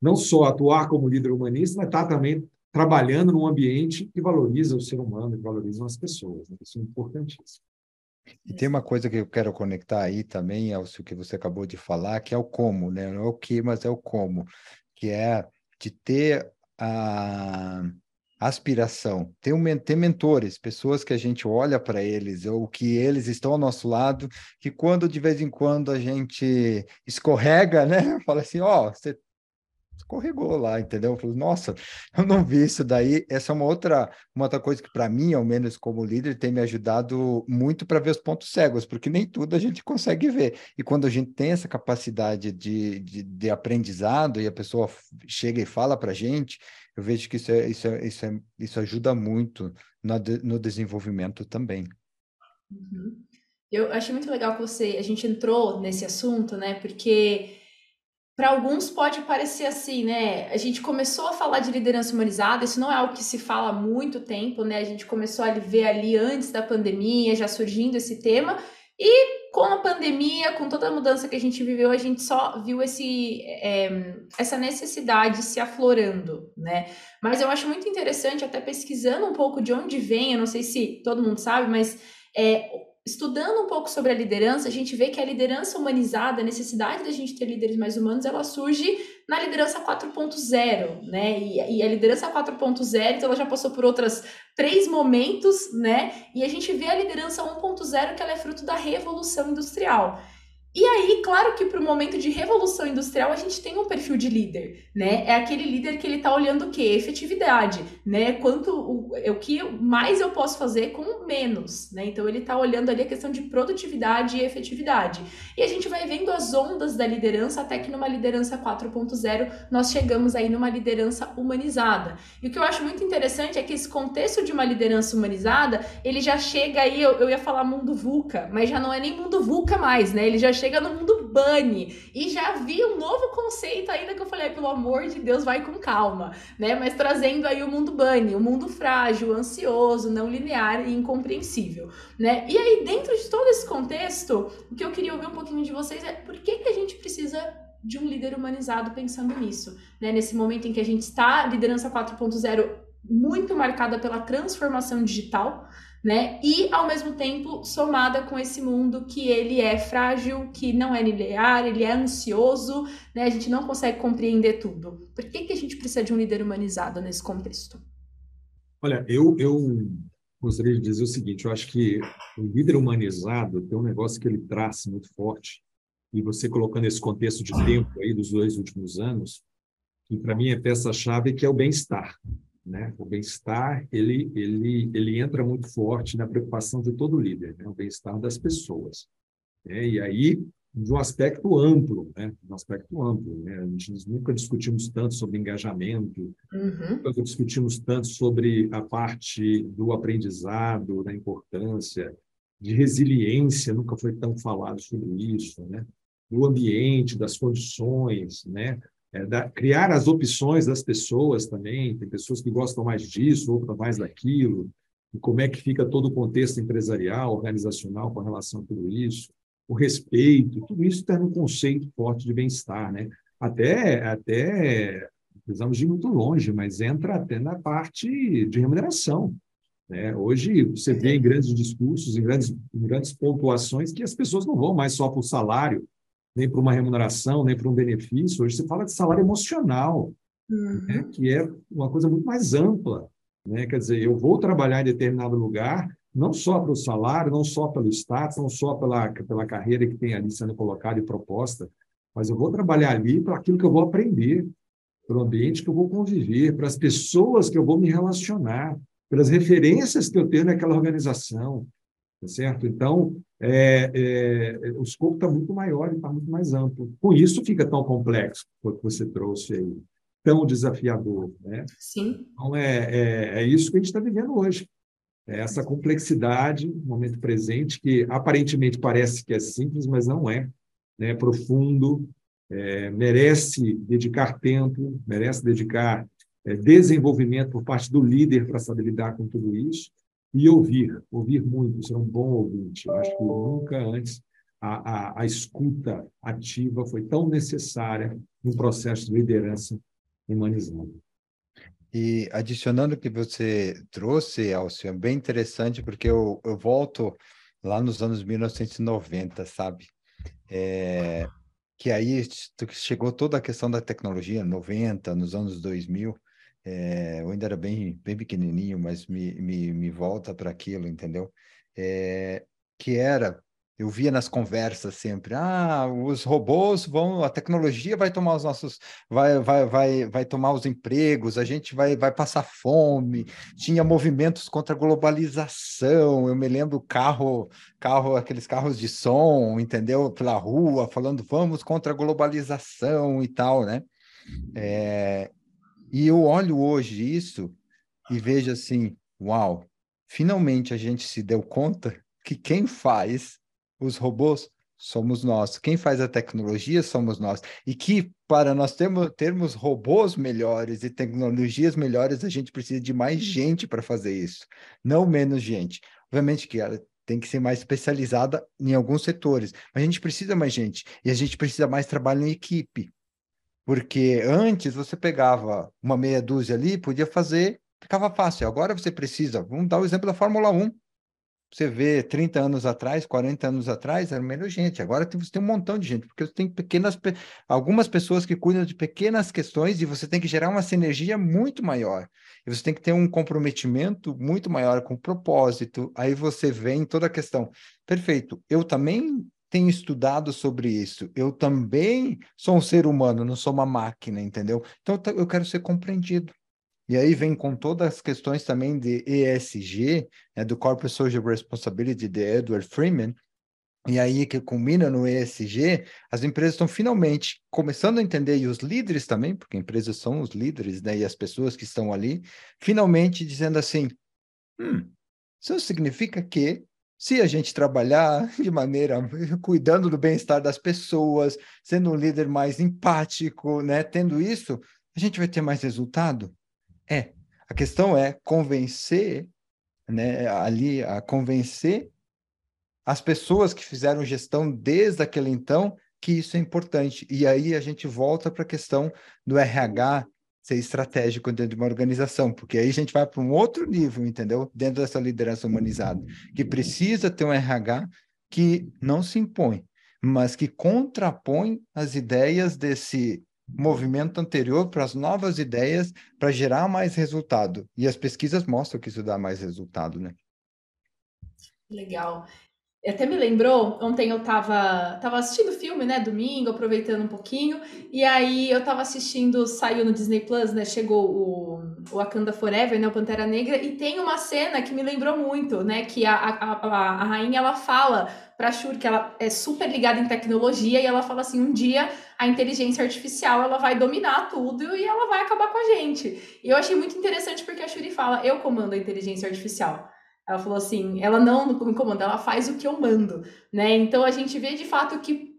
não só atuar como líder humanista, mas estar tá também trabalhando num ambiente que valoriza o ser humano, que valoriza as pessoas. Né? Isso é importantíssimo. E tem uma coisa que eu quero conectar aí também, ao que você acabou de falar, que é o como, né? Não é o que, mas é o como, que é de ter a aspiração, ter, um, ter mentores, pessoas que a gente olha para eles, ou que eles estão ao nosso lado, que quando de vez em quando a gente escorrega, né? Fala assim, ó, oh, você escorregou lá, entendeu? Eu falei, nossa, eu não vi isso daí. Essa é uma outra, uma outra coisa que, para mim, ao menos como líder, tem me ajudado muito para ver os pontos cegos, porque nem tudo a gente consegue ver. E quando a gente tem essa capacidade de, de, de aprendizado e a pessoa chega e fala para a gente, eu vejo que isso, é, isso, é, isso, é, isso ajuda muito no, no desenvolvimento também. Uhum. Eu achei muito legal que você, a gente entrou nesse assunto, né? Porque para alguns pode parecer assim, né? A gente começou a falar de liderança humanizada, isso não é algo que se fala há muito tempo, né? A gente começou a ver ali antes da pandemia, já surgindo esse tema, e com a pandemia, com toda a mudança que a gente viveu, a gente só viu esse, é, essa necessidade se aflorando, né? Mas eu acho muito interessante, até pesquisando um pouco de onde vem, eu não sei se todo mundo sabe, mas é, estudando um pouco sobre a liderança, a gente vê que a liderança humanizada, a necessidade da gente ter líderes mais humanos, ela surge na liderança 4.0, né? E, e, a liderança 4.0, então ela já passou por outras três momentos, né? E a gente vê a liderança 1.0 que ela é fruto da revolução industrial. E aí, claro que para o momento de revolução industrial a gente tem um perfil de líder, né? É aquele líder que ele está olhando o quê? Efetividade, né? Quanto o, o que mais eu posso fazer com menos, né? Então ele está olhando ali a questão de produtividade e efetividade. E a gente vai vendo as ondas da liderança até que numa liderança 4.0 nós chegamos aí numa liderança humanizada. E o que eu acho muito interessante é que esse contexto de uma liderança humanizada, ele já chega aí, eu, eu ia falar mundo VUCA, mas já não é nem mundo VUCA mais, né? Ele já chega chega no mundo Bunny e já vi um novo conceito ainda que eu falei, pelo amor de Deus, vai com calma, né? Mas trazendo aí o mundo Bunny, o mundo frágil, ansioso, não linear e incompreensível, né? E aí, dentro de todo esse contexto, o que eu queria ouvir um pouquinho de vocês é por que, que a gente precisa de um líder humanizado pensando nisso, né? Nesse momento em que a gente está, liderança 4.0 muito marcada pela transformação digital, né? E ao mesmo tempo somada com esse mundo que ele é frágil, que não é linear, ele é ansioso, né? A gente não consegue compreender tudo. Por que, que a gente precisa de um líder humanizado nesse contexto? Olha, eu, eu gostaria de dizer o seguinte: eu acho que o líder humanizado tem um negócio que ele traz muito forte, e você colocando esse contexto de tempo aí dos dois últimos anos, que para mim é peça-chave, que é o bem-estar. Né? O bem-estar ele, ele, ele entra muito forte na preocupação de todo líder, né? o bem-estar das pessoas. Né? E aí, de um aspecto amplo, né? de um aspecto amplo. Né? A gente nunca discutimos tanto sobre engajamento, uhum. nunca discutimos tanto sobre a parte do aprendizado, da importância, de resiliência, nunca foi tão falado sobre isso, né? do ambiente, das condições, né? É, da, criar as opções das pessoas também. Tem pessoas que gostam mais disso, outras mais daquilo. E como é que fica todo o contexto empresarial, organizacional com relação a tudo isso? O respeito, tudo isso está no conceito forte de bem-estar, né? Até, até precisamos ir muito longe, mas entra até na parte de remuneração. Né? Hoje você vê em grandes discursos, em grandes, em grandes pontuações, que as pessoas não vão mais só para o salário, nem para uma remuneração, nem para um benefício. Hoje você fala de salário emocional, uhum. né, que é uma coisa muito mais ampla. Né? Quer dizer, eu vou trabalhar em determinado lugar, não só pelo salário, não só pelo status, não só pela, pela carreira que tem ali sendo colocada e proposta, mas eu vou trabalhar ali para aquilo que eu vou aprender, para o ambiente que eu vou conviver, para as pessoas que eu vou me relacionar, pelas referências que eu tenho naquela organização, tá certo? Então, é, é, o escopo está muito maior e está muito mais amplo. Com isso, fica tão complexo quanto você trouxe aí, tão desafiador. Né? Sim. Então, é, é, é isso que a gente está vivendo hoje. É essa complexidade no momento presente, que aparentemente parece que é simples, mas não é. Né? É profundo, é, merece dedicar tempo, merece dedicar é, desenvolvimento por parte do líder para saber lidar com tudo isso e ouvir, ouvir muito, ser um bom ouvinte. Eu acho que nunca antes a, a, a escuta ativa foi tão necessária no processo de liderança humanizada. E adicionando o que você trouxe, Alcio, é bem interessante, porque eu, eu volto lá nos anos 1990, sabe? É, que aí chegou toda a questão da tecnologia, 90, nos anos 2000, é, eu ainda era bem, bem pequenininho, mas me, me, me volta para aquilo, entendeu? É, que era eu via nas conversas sempre, ah, os robôs vão, a tecnologia vai tomar os nossos, vai, vai, vai, vai tomar os empregos, a gente vai, vai passar fome. Tinha movimentos contra a globalização. Eu me lembro carro, carro, aqueles carros de som, entendeu? Pela rua, falando vamos contra a globalização e tal, né? É, e eu olho hoje isso e vejo assim, uau, finalmente a gente se deu conta que quem faz os robôs somos nós. Quem faz a tecnologia somos nós. E que para nós termos, termos robôs melhores e tecnologias melhores, a gente precisa de mais gente para fazer isso, não menos gente. Obviamente que ela tem que ser mais especializada em alguns setores, mas a gente precisa mais gente e a gente precisa mais trabalho em equipe. Porque antes você pegava uma meia dúzia ali, podia fazer, ficava fácil. Agora você precisa, vamos dar o exemplo da Fórmula 1 você vê 30 anos atrás, 40 anos atrás, era menos gente. Agora você tem um montão de gente, porque você tem pequenas, algumas pessoas que cuidam de pequenas questões e você tem que gerar uma sinergia muito maior. E você tem que ter um comprometimento muito maior com o propósito. Aí você vem toda a questão. Perfeito. Eu também tenho estudado sobre isso. Eu também sou um ser humano, não sou uma máquina, entendeu? Então eu quero ser compreendido. E aí vem com todas as questões também de ESG, né, do Corporate Social Responsibility de Edward Freeman, e aí que culmina no ESG, as empresas estão finalmente começando a entender, e os líderes também, porque empresas são os líderes, né, e as pessoas que estão ali, finalmente dizendo assim, hum, isso significa que se a gente trabalhar de maneira cuidando do bem-estar das pessoas, sendo um líder mais empático, né, tendo isso, a gente vai ter mais resultado. É. A questão é convencer, né, ali, a convencer as pessoas que fizeram gestão desde aquele então que isso é importante. E aí a gente volta para a questão do RH ser estratégico dentro de uma organização, porque aí a gente vai para um outro nível, entendeu? Dentro dessa liderança humanizada, que precisa ter um RH que não se impõe, mas que contrapõe as ideias desse movimento anterior para as novas ideias para gerar mais resultado. E as pesquisas mostram que isso dá mais resultado, né? Legal. Até me lembrou, ontem eu estava tava assistindo filme, né, domingo, aproveitando um pouquinho, e aí eu estava assistindo, saiu no Disney Plus, né, chegou o, o Wakanda Forever, né, o Pantera Negra, e tem uma cena que me lembrou muito, né, que a, a, a, a rainha, ela fala para Shuri que ela é super ligada em tecnologia, e ela fala assim, um dia a inteligência artificial, ela vai dominar tudo e ela vai acabar com a gente. E eu achei muito interessante porque a Shuri fala, eu comando a inteligência artificial. Ela falou assim, ela não me comanda, ela faz o que eu mando, né? Então a gente vê de fato que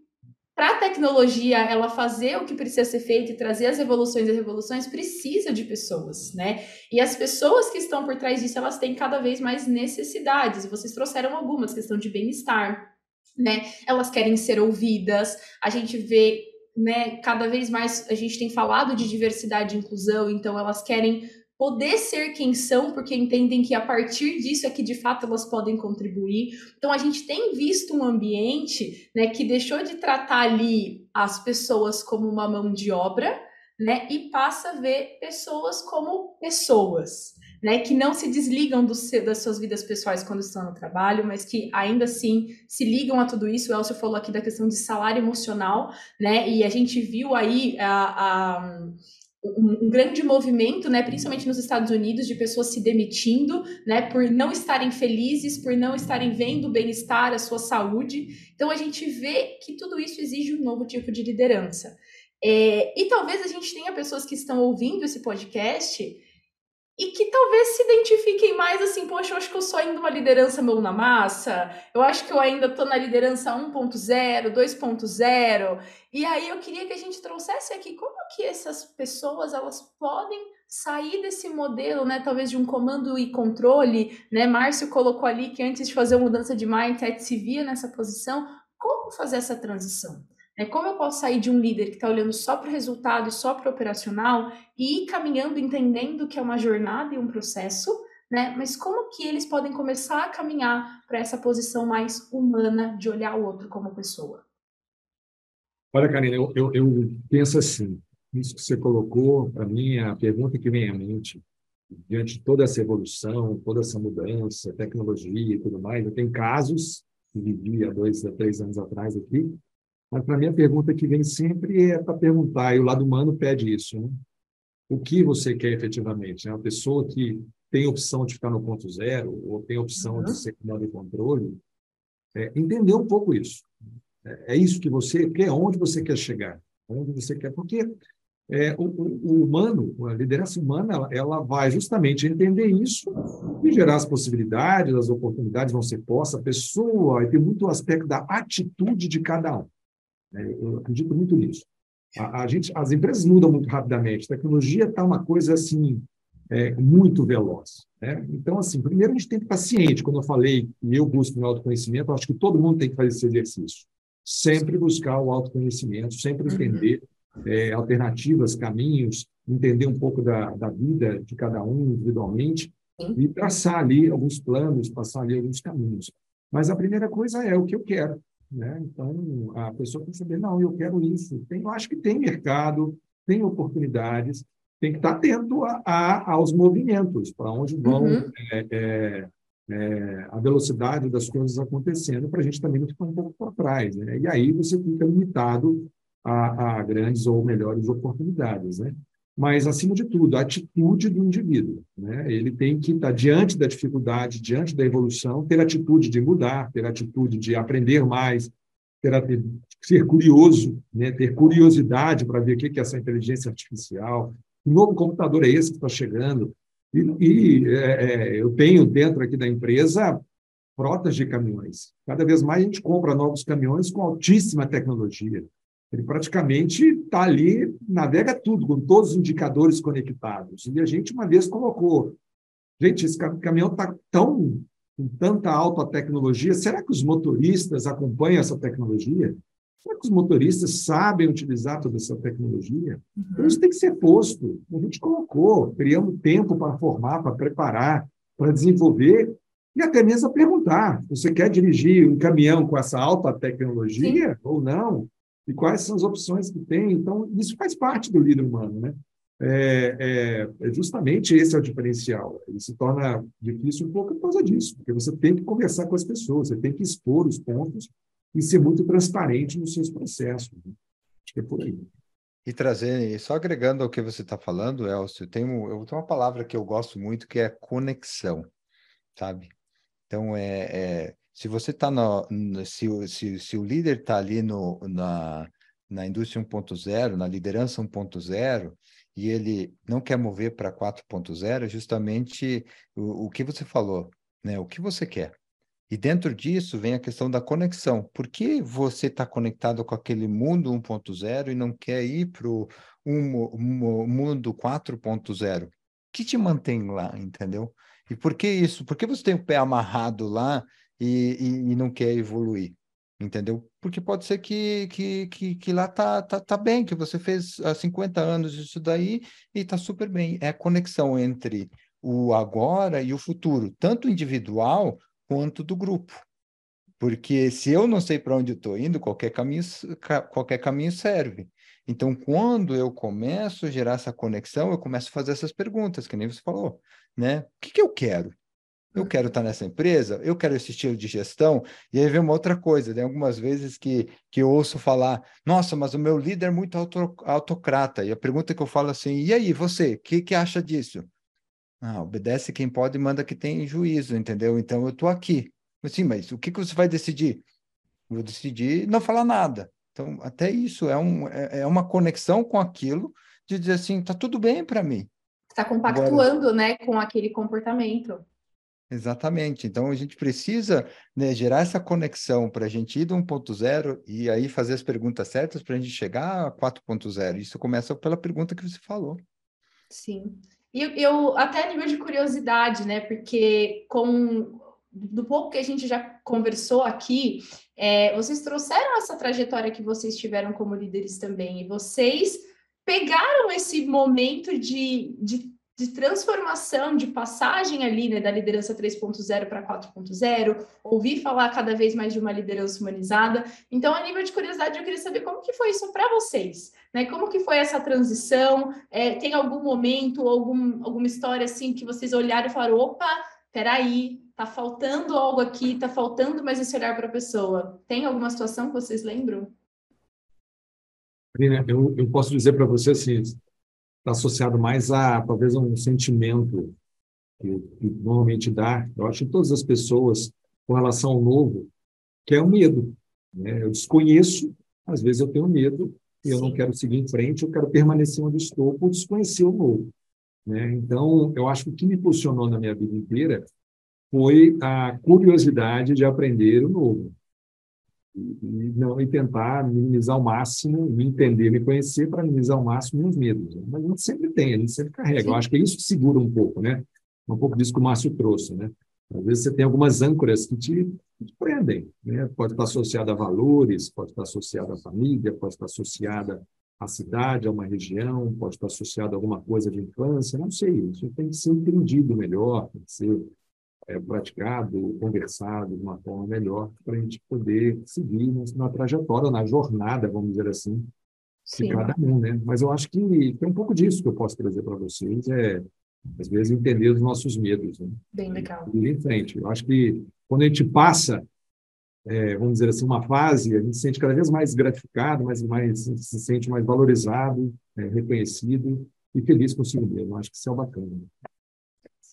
para a tecnologia ela fazer o que precisa ser feito e trazer as evoluções e revoluções precisa de pessoas, né? E as pessoas que estão por trás disso, elas têm cada vez mais necessidades. Vocês trouxeram algumas, questão de bem-estar, né? Elas querem ser ouvidas. A gente vê, né, cada vez mais a gente tem falado de diversidade e inclusão, então elas querem poder ser quem são, porque entendem que a partir disso é que de fato elas podem contribuir. Então a gente tem visto um ambiente, né, que deixou de tratar ali as pessoas como uma mão de obra, né, e passa a ver pessoas como pessoas, né, que não se desligam do, das suas vidas pessoais quando estão no trabalho, mas que ainda assim se ligam a tudo isso. O Elcio falou aqui da questão de salário emocional, né, e a gente viu aí a, a um, grande movimento, né, principalmente nos Estados Unidos, de pessoas se demitindo, né, por não estarem felizes, por não estarem vendo o bem-estar, a sua saúde. Então a gente vê que tudo isso exige um novo tipo de liderança. É, e talvez a gente tenha pessoas que estão ouvindo esse podcast e que talvez se identifiquem mais assim, poxa, eu acho que eu sou ainda uma liderança mão na massa, eu acho que eu ainda estou na liderança 1.0, 2.0, e aí eu queria que a gente trouxesse aqui como que essas pessoas elas podem sair desse modelo, né, talvez de um comando e controle, né, Márcio colocou ali que antes de fazer a mudança de mindset se via nessa posição, como fazer essa transição? É, como eu posso sair de um líder que está olhando só para o resultado e só para o operacional e ir caminhando, entendendo que é uma jornada e um processo, né? Mas como que eles podem começar a caminhar para essa posição mais humana de olhar o outro como pessoa? Olha, Karina, eu, eu, eu penso assim, isso que você colocou, para mim, é a pergunta que vem à mente, diante de toda essa evolução, toda essa mudança, tecnologia e tudo mais, eu tenho casos que vivi há dois, três anos atrás aqui, mas para mim a pergunta que vem sempre é para perguntar, e o lado humano pede isso, né? O que você quer efetivamente? É uma pessoa que tem opção de ficar no ponto zero ou tem opção uhum. de ser comando de controle? É, entender um pouco isso. É, é isso que você quer, onde você quer chegar, onde você quer, porque é, o, o, humano, a liderança humana, ela, ela, vai justamente entender isso e gerar as possibilidades, as oportunidades vão ser postas, a pessoa, e tem muito o aspecto da atitude de cada um. Né? Eu acredito muito nisso. A, a, gente, as empresas mudam muito rapidamente. A tecnologia está uma coisa assim é, muito veloz. Né? Então, assim, primeiro a gente tem que estar ciente. Quando eu falei e eu busco o autoconhecimento, acho que todo mundo tem que fazer esse exercício. Sempre buscar o autoconhecimento, sempre uhum. entender é, alternativas, caminhos, entender um pouco da, da vida de cada um individualmente e traçar ali alguns planos, passar ali alguns caminhos. Mas a primeira coisa é o que eu quero. Né? Então, a pessoa tem que saber, não, eu quero isso. Tem, eu acho que tem mercado, tem oportunidades, tem que estar atento a, a aos movimentos, para onde vão uhum. é, é, é, a velocidade das coisas acontecendo, para a gente também não ficar um pouco para trás. Né? E aí você fica limitado a, a grandes ou melhores oportunidades. Né? Mas, acima de tudo, a atitude do indivíduo. Né? Ele tem que estar diante da dificuldade, diante da evolução, ter atitude de mudar, ter atitude de aprender mais, ter ser curioso, né? ter curiosidade para ver o que é essa inteligência artificial, que novo computador é esse que está chegando. E, e é, é, eu tenho dentro aqui da empresa frotas de caminhões. Cada vez mais a gente compra novos caminhões com altíssima tecnologia. Ele praticamente está ali, navega tudo, com todos os indicadores conectados. E a gente uma vez colocou, gente, esse caminhão está tão com tanta alta tecnologia, será que os motoristas acompanham essa tecnologia? Será que os motoristas sabem utilizar toda essa tecnologia? Então, isso tem que ser posto. A gente colocou, criamos tempo para formar, para preparar, para desenvolver e até mesmo perguntar: você quer dirigir um caminhão com essa alta tecnologia Sim. ou não? E quais são as opções que tem. Então, isso faz parte do líder humano, né? É, é, é, justamente esse é o diferencial. Ele se torna difícil um pouco por causa disso, porque você tem que conversar com as pessoas, você tem que expor os pontos e ser muito transparente nos seus processos. Né? Acho que é por aí. E trazer, só agregando ao que você está falando, Elcio, tem, eu tenho uma palavra que eu gosto muito que é conexão, sabe? Então, é, é se você está no, no, se, se, se o líder está ali no, na, na indústria 1.0, na liderança 1.0, e ele não quer mover para 4.0, é justamente o, o que você falou, né? O que você quer. E dentro disso vem a questão da conexão. Por que você está conectado com aquele mundo 1.0 e não quer ir para o um, um, mundo 4.0? O que te mantém lá, entendeu? E por que isso? Por que você tem o pé amarrado lá e, e, e não quer evoluir, entendeu? Porque pode ser que, que, que, que, lá tá, tá, tá bem, que você fez há 50 anos isso daí e tá super bem. É a conexão entre o agora e o futuro, tanto individual quanto do grupo. Porque se eu não sei para onde estou indo, qualquer caminho, qualquer caminho serve. Então, quando eu começo a gerar essa conexão, eu começo a fazer essas perguntas, que nem você falou, né? O que, que eu quero? Eu quero estar nessa empresa, eu quero esse estilo de gestão. E aí vem uma outra coisa, tem algumas vezes que, que eu ouço falar, nossa, mas o meu líder é muito auto, autocrata. E a pergunta que eu falo assim, e aí, você, o que, que acha disso? Ah, obedece quem pode e manda que tem juízo, entendeu? Então eu estou aqui. Sim, mas o que, que você vai decidir? Vou decidir não falar nada. Então, até isso é, um, é, é uma conexão com aquilo de dizer assim, tá tudo bem para mim. Está compactuando, Agora, né, com aquele comportamento. Exatamente. Então a gente precisa né, gerar essa conexão para a gente ir do 1.0 e aí fazer as perguntas certas para a gente chegar a 4.0. Isso começa pela pergunta que você falou. Sim. E eu, até a nível de curiosidade, né? Porque com do pouco que a gente já conversou aqui, é, vocês trouxeram essa trajetória que vocês tiveram como líderes também, e vocês pegaram esse momento de, de de transformação, de passagem ali, né, da liderança 3.0 para 4.0, ouvir falar cada vez mais de uma liderança humanizada. Então, a nível de curiosidade, eu queria saber como que foi isso para vocês, né? Como que foi essa transição? É, tem algum momento, algum, alguma história assim que vocês olharam e falaram, opa, peraí, tá faltando algo aqui, tá faltando mais esse olhar para a pessoa. Tem alguma situação que vocês lembram? Eu, eu posso dizer para você assim, está associado mais a talvez a um sentimento que, que, normalmente dá, eu acho, em todas as pessoas com relação ao novo, que é o medo. Né? Eu desconheço, às vezes eu tenho medo e eu não quero seguir em frente, eu quero permanecer onde estou por desconhecer o novo. Né? Então, eu acho que o que me posicionou na minha vida inteira foi a curiosidade de aprender o novo e, não, e tentar minimizar ao máximo, me entender, me conhecer para minimizar ao máximo meus medos. Né? Mas a gente sempre tem, a gente sempre carrega. Sim. Eu acho que é isso que segura um pouco, né? Um pouco disso que o Márcio trouxe, né? Às vezes você tem algumas âncoras que te, te prendem, né? Pode estar associada a valores, pode estar associada à família, pode estar associada à cidade, a uma região, pode estar associada a alguma coisa de infância, não sei. Isso tem que ser entendido melhor, tem que ser é, praticado, conversado de uma forma melhor para a gente poder seguir na trajetória, na jornada, vamos dizer assim, Sim. de cada um, né? Mas eu acho que tem um pouco disso que eu posso trazer para vocês, é às vezes entender os nossos medos, né? Bem legal. E ir em frente. Eu acho que quando a gente passa, é, vamos dizer assim, uma fase, a gente se sente cada vez mais gratificado, mais, mais se sente mais valorizado, é, reconhecido e feliz consigo mesmo. Eu acho que isso é bacana.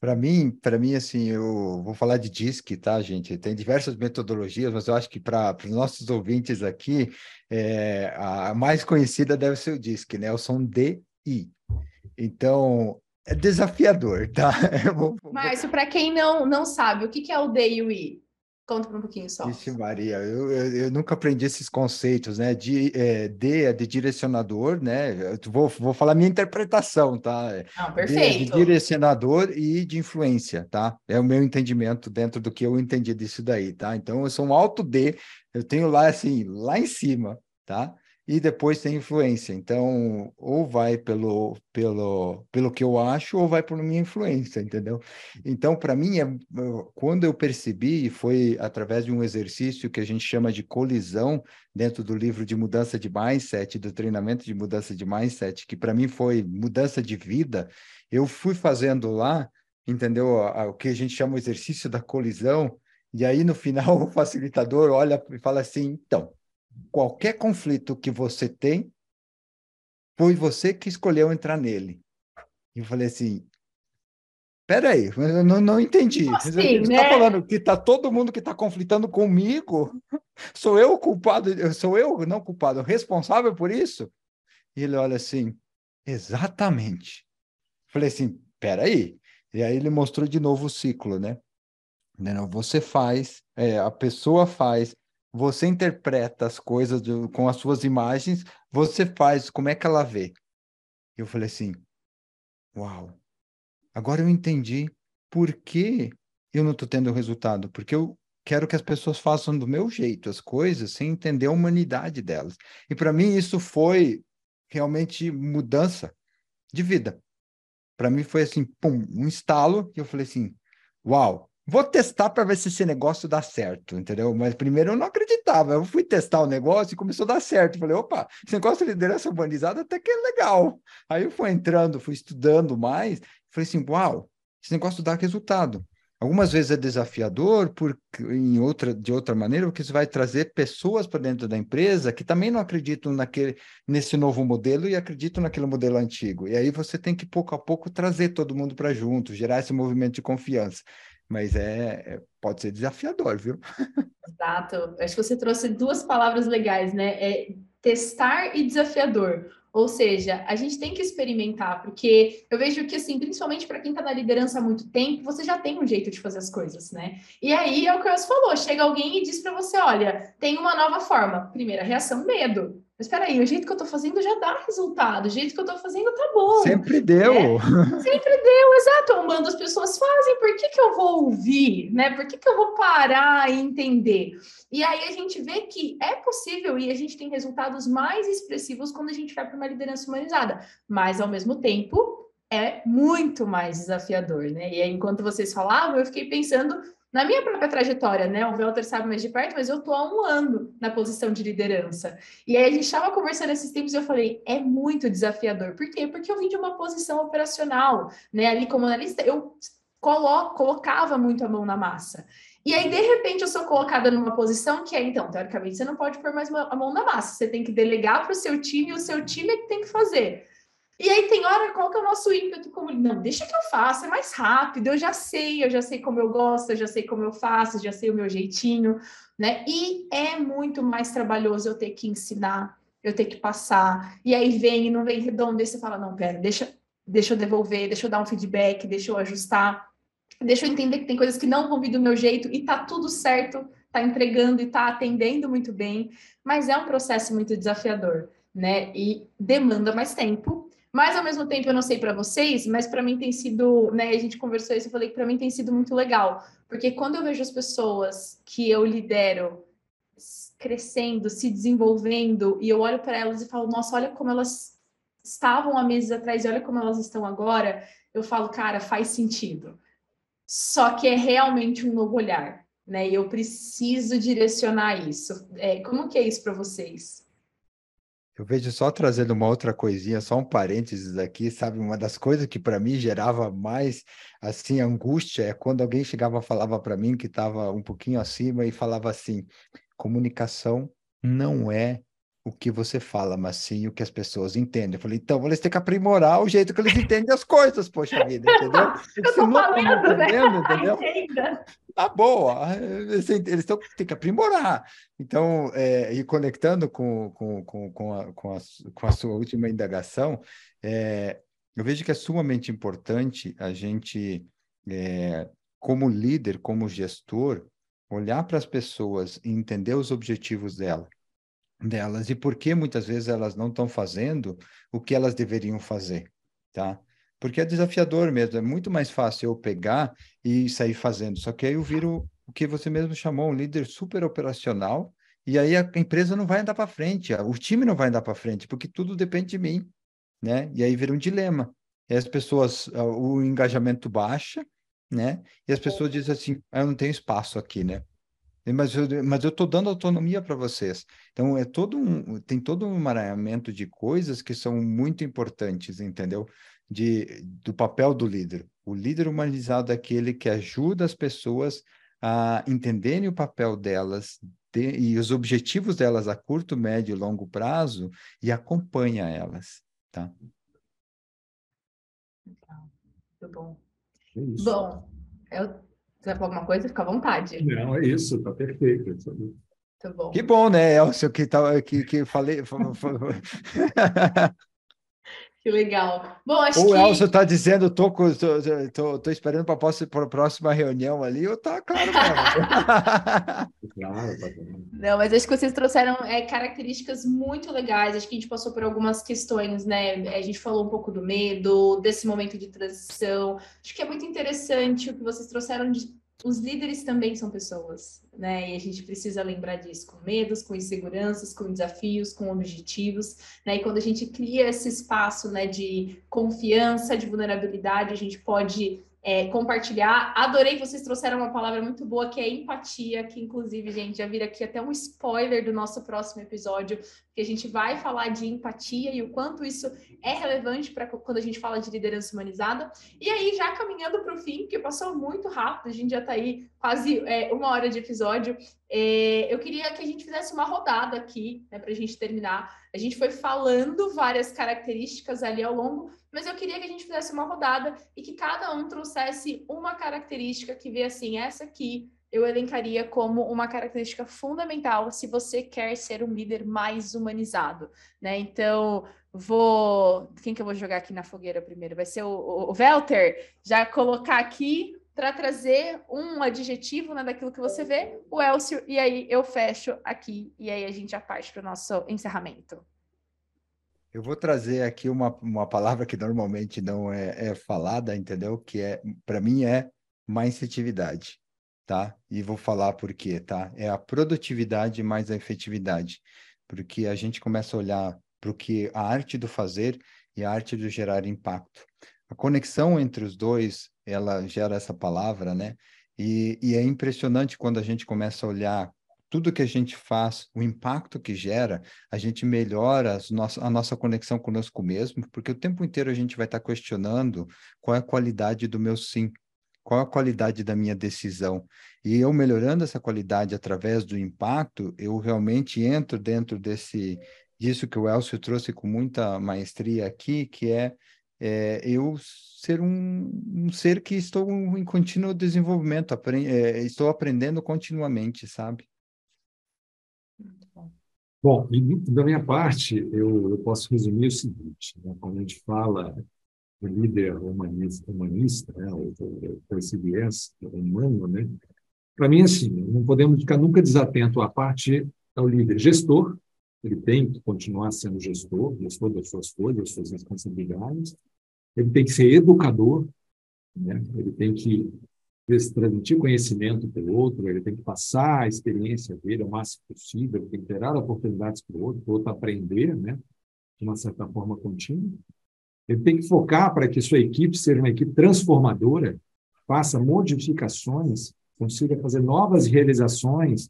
Para mim, para mim, assim, eu vou falar de DISC, tá, gente? Tem diversas metodologias, mas eu acho que para os nossos ouvintes aqui, é, a mais conhecida deve ser o DISC, né? O som D I. Então, é desafiador, tá? Márcio, para quem não, não sabe, o que, que é o D e o I? Conta um pouquinho só. Vixe Maria, eu, eu, eu, nunca aprendi esses conceitos, né? De, é, D é de direcionador, né? Eu vou, vou falar minha interpretação, tá? Não, perfeito. D é de direcionador e de influência, tá? É o meu entendimento dentro do que eu entendi disso daí, tá? Então, eu sou um alto D, eu tenho lá, assim, lá em cima, tá? E depois tem influência. Então, ou vai pelo, pelo, pelo que eu acho, ou vai por minha influência, entendeu? Então, para mim, é, quando eu percebi, foi através de um exercício que a gente chama de colisão, dentro do livro de mudança de mindset, do treinamento de mudança de mindset, que para mim foi mudança de vida, eu fui fazendo lá, entendeu? O que a gente chama o exercício da colisão, e aí no final o facilitador olha e fala assim: então qualquer conflito que você tem, foi você que escolheu entrar nele. E eu falei assim, peraí, eu não, não entendi. Assim, você está né? falando que está todo mundo que está conflitando comigo? Sou eu o culpado? Sou eu, não culpado, responsável por isso? E ele olha assim, exatamente. Falei assim, peraí. E aí ele mostrou de novo o ciclo, né? Você faz, é, a pessoa faz, você interpreta as coisas do, com as suas imagens, você faz, como é que ela vê? Eu falei assim, uau, agora eu entendi por que eu não estou tendo resultado, porque eu quero que as pessoas façam do meu jeito as coisas sem entender a humanidade delas. E para mim isso foi realmente mudança de vida. Para mim foi assim, pum, um estalo, e eu falei assim, uau, Vou testar para ver se esse negócio dá certo, entendeu? Mas primeiro eu não acreditava. Eu fui testar o negócio e começou a dar certo. Falei, opa, esse negócio de liderança urbanizada até que é legal. Aí eu fui entrando, fui estudando mais. Falei assim, uau, esse negócio dá resultado. Algumas vezes é desafiador, porque em outra, de outra maneira, porque você vai trazer pessoas para dentro da empresa que também não acreditam naquele, nesse novo modelo e acreditam naquele modelo antigo. E aí você tem que, pouco a pouco, trazer todo mundo para junto, gerar esse movimento de confiança mas é, é, pode ser desafiador, viu? Exato. Acho que você trouxe duas palavras legais, né? É testar e desafiador. Ou seja, a gente tem que experimentar, porque eu vejo que, assim, principalmente para quem está na liderança há muito tempo, você já tem um jeito de fazer as coisas, né? E aí é o que o falou: chega alguém e diz para você: olha, tem uma nova forma. Primeira reação, medo. Mas espera aí, o jeito que eu tô fazendo já dá resultado, o jeito que eu tô fazendo tá bom. Sempre deu. Né? Sempre deu, exato. Eu mando as pessoas fazem, por que, que eu vou ouvir, né? Por que, que eu vou parar e entender? E aí a gente vê que é possível e a gente tem resultados mais expressivos quando a gente vai para uma liderança humanizada, mas ao mesmo tempo é muito mais desafiador, né? E aí, enquanto vocês falavam, eu fiquei pensando na minha própria trajetória, né? O Walter sabe mais de perto, mas eu tô há um ano na posição de liderança. E aí a gente estava conversando esses tempos e eu falei, é muito desafiador. Por quê? Porque eu vim de uma posição operacional, né? Ali como analista, eu colo colocava muito a mão na massa. E aí, de repente, eu sou colocada numa posição que é, então, teoricamente, você não pode pôr mais a mão na massa, você tem que delegar para o seu time e o seu time é que tem que fazer. E aí tem hora, qual que é o nosso ímpeto? Como, não, deixa que eu faça, é mais rápido, eu já sei, eu já sei como eu gosto, eu já sei como eu faço, já sei o meu jeitinho, né? E é muito mais trabalhoso eu ter que ensinar, eu ter que passar, e aí vem e não vem redondo, e você fala, não, pera, deixa, deixa eu devolver, deixa eu dar um feedback, deixa eu ajustar, deixa eu entender que tem coisas que não vão vir do meu jeito, e tá tudo certo, tá entregando e tá atendendo muito bem, mas é um processo muito desafiador, né? E demanda mais tempo, mas ao mesmo tempo, eu não sei para vocês, mas para mim tem sido, né? A gente conversou isso, eu falei que para mim tem sido muito legal, porque quando eu vejo as pessoas que eu lidero crescendo, se desenvolvendo, e eu olho para elas e falo, nossa, olha como elas estavam há meses atrás e olha como elas estão agora, eu falo, cara, faz sentido. Só que é realmente um novo olhar, né? E eu preciso direcionar isso. É, como que é isso para vocês? Eu vejo só trazendo uma outra coisinha, só um parênteses aqui, sabe? Uma das coisas que para mim gerava mais assim angústia é quando alguém chegava falava para mim que estava um pouquinho acima e falava assim: comunicação não é o que você fala, mas sim o que as pessoas entendem. Eu falei, então, eles têm que aprimorar o jeito que eles entendem as coisas, poxa vida, entendeu? Eu tô falando, né? entendeu? Tá boa, eles, eles tão, têm que aprimorar. Então, é, e conectando com, com, com, com, a, com, a, com a sua última indagação, é, eu vejo que é sumamente importante a gente, é, como líder, como gestor, olhar para as pessoas e entender os objetivos dela delas e por que muitas vezes elas não estão fazendo o que elas deveriam fazer, tá? Porque é desafiador mesmo, é muito mais fácil eu pegar e sair fazendo. Só que aí eu viro o que você mesmo chamou, um líder super operacional, e aí a empresa não vai andar para frente, o time não vai andar para frente, porque tudo depende de mim, né? E aí vira um dilema. E as pessoas, o engajamento baixa, né? E as pessoas dizem assim, ah, eu não tenho espaço aqui, né? Mas eu, mas eu estou dando autonomia para vocês. Então, é todo um, tem todo um emaranhamento de coisas que são muito importantes, entendeu? De, do papel do líder. O líder humanizado é aquele que ajuda as pessoas a entenderem o papel delas de, e os objetivos delas a curto, médio e longo prazo e acompanha elas, tá? Muito bom. É bom, eu quiser falar alguma coisa, fica à vontade. Não, é isso, tá perfeito. Tá bom. Que bom, né, Elcio, que, tá, que, que falei. Que legal. Bom, acho o que... Elcio está dizendo, tô, tô, tô, tô esperando para a próxima reunião ali, ou tá claro, claro, tá Não, mas acho que vocês trouxeram é, características muito legais. Acho que a gente passou por algumas questões, né? A gente falou um pouco do medo, desse momento de transição. Acho que é muito interessante o que vocês trouxeram de os líderes também são pessoas, né? E a gente precisa lembrar disso, com medos, com inseguranças, com desafios, com objetivos, né? E quando a gente cria esse espaço, né, de confiança, de vulnerabilidade, a gente pode é, compartilhar. Adorei que vocês trouxeram uma palavra muito boa, que é empatia, que inclusive, gente, já vira aqui até um spoiler do nosso próximo episódio, que a gente vai falar de empatia e o quanto isso é relevante para quando a gente fala de liderança humanizada. E aí, já caminhando para o fim, porque passou muito rápido, a gente já está aí quase é, uma hora de episódio, é, eu queria que a gente fizesse uma rodada aqui, né, para a gente terminar. A gente foi falando várias características ali ao longo, mas eu queria que a gente fizesse uma rodada e que cada um trouxesse uma característica que vê assim, essa aqui eu elencaria como uma característica fundamental se você quer ser um líder mais humanizado, né? Então, vou... Quem que eu vou jogar aqui na fogueira primeiro? Vai ser o, Welter? Já colocar aqui para trazer um adjetivo né, daquilo que você vê, o Elcio, e aí eu fecho aqui, e aí a gente já parte para o nosso encerramento. Eu vou trazer aqui uma, uma palavra que normalmente não é, é falada, entendeu? Que é, para mim, é incentividade, tá? E vou falar por quê, tá? É a produtividade mais a efetividade, porque a gente começa a olhar para o que a arte do fazer e a arte do gerar impacto. A conexão entre os dois, ela gera essa palavra, né? E, e é impressionante quando a gente começa a olhar tudo que a gente faz, o impacto que gera, a gente melhora a nossa conexão conosco mesmo, porque o tempo inteiro a gente vai estar questionando qual é a qualidade do meu sim, qual é a qualidade da minha decisão. E eu melhorando essa qualidade através do impacto, eu realmente entro dentro desse disso que o Elcio trouxe com muita maestria aqui, que é, é eu ser um, um, ser que estou em contínuo desenvolvimento, apre é, estou aprendendo continuamente, sabe? Bom, da minha parte, eu, eu posso resumir o seguinte: né? quando a gente fala do líder humanista, humanista né? ou esse viés humano, né? para mim, assim, não podemos ficar nunca desatento à parte ao líder gestor, ele tem que continuar sendo gestor, gestor das suas coisas, das suas responsabilidades, ele tem que ser educador, né? ele tem que transmitir conhecimento para o outro, ele tem que passar a experiência dele o máximo possível, tem que gerar oportunidades para o outro, para o outro aprender, né? de uma certa forma contínua. Ele tem que focar para que sua equipe seja uma equipe transformadora, faça modificações, consiga fazer novas realizações,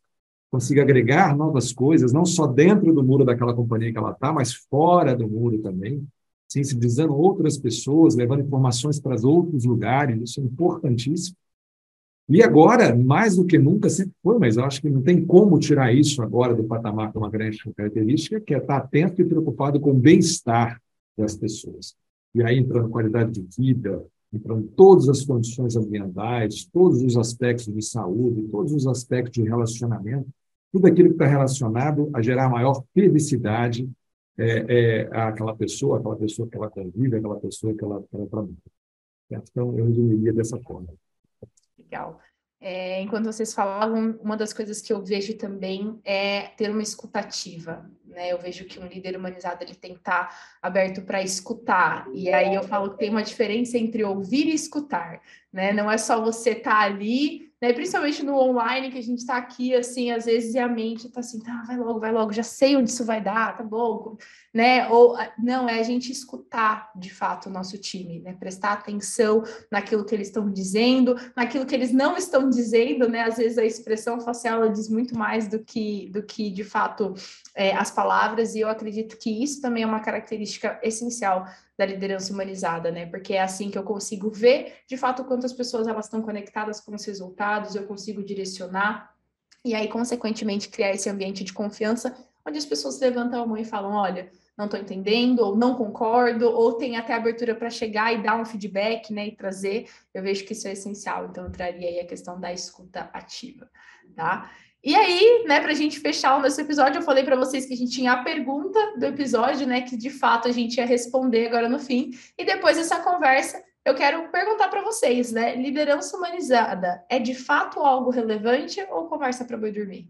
consiga agregar novas coisas, não só dentro do muro daquela companhia que ela está, mas fora do muro também, sensibilizando outras pessoas, levando informações para outros lugares, isso é importantíssimo. E agora, mais do que nunca, sempre foi, mas eu acho que não tem como tirar isso agora do patamar com uma grande característica, que é estar atento e preocupado com o bem-estar das pessoas. E aí entrando qualidade de vida, entrando todas as condições ambientais, todos os aspectos de saúde, todos os aspectos de relacionamento, tudo aquilo que está relacionado a gerar maior felicidade é, é, àquela pessoa, aquela pessoa que ela convive, aquela pessoa que ela, que ela trabalha. Então, eu resumiria dessa forma. Legal. É, enquanto vocês falavam, uma das coisas que eu vejo também é ter uma escutativa. Né? Eu vejo que um líder humanizado ele tem que estar aberto para escutar. E aí eu falo que tem uma diferença entre ouvir e escutar. Né? Não é só você estar tá ali né? Principalmente no online, que a gente está aqui, assim, às vezes e a mente está assim, tá, vai logo, vai logo, já sei onde isso vai dar, tá bom, né? Ou não, é a gente escutar de fato o nosso time, né? Prestar atenção naquilo que eles estão dizendo, naquilo que eles não estão dizendo, né? Às vezes a expressão facial diz muito mais do que, do que de fato é, as palavras, e eu acredito que isso também é uma característica essencial da liderança humanizada, né? Porque é assim que eu consigo ver, de fato, quantas pessoas elas estão conectadas com os resultados, eu consigo direcionar e aí, consequentemente, criar esse ambiente de confiança, onde as pessoas levantam a mão e falam, olha, não estou entendendo, ou não concordo, ou tem até abertura para chegar e dar um feedback, né, e trazer. Eu vejo que isso é essencial, então eu traria aí a questão da escuta ativa, tá? E aí, né, para a gente fechar o nosso episódio, eu falei para vocês que a gente tinha a pergunta do episódio, né, que de fato a gente ia responder agora no fim. E depois dessa conversa, eu quero perguntar para vocês, né, liderança humanizada é de fato algo relevante ou conversa para boi dormir?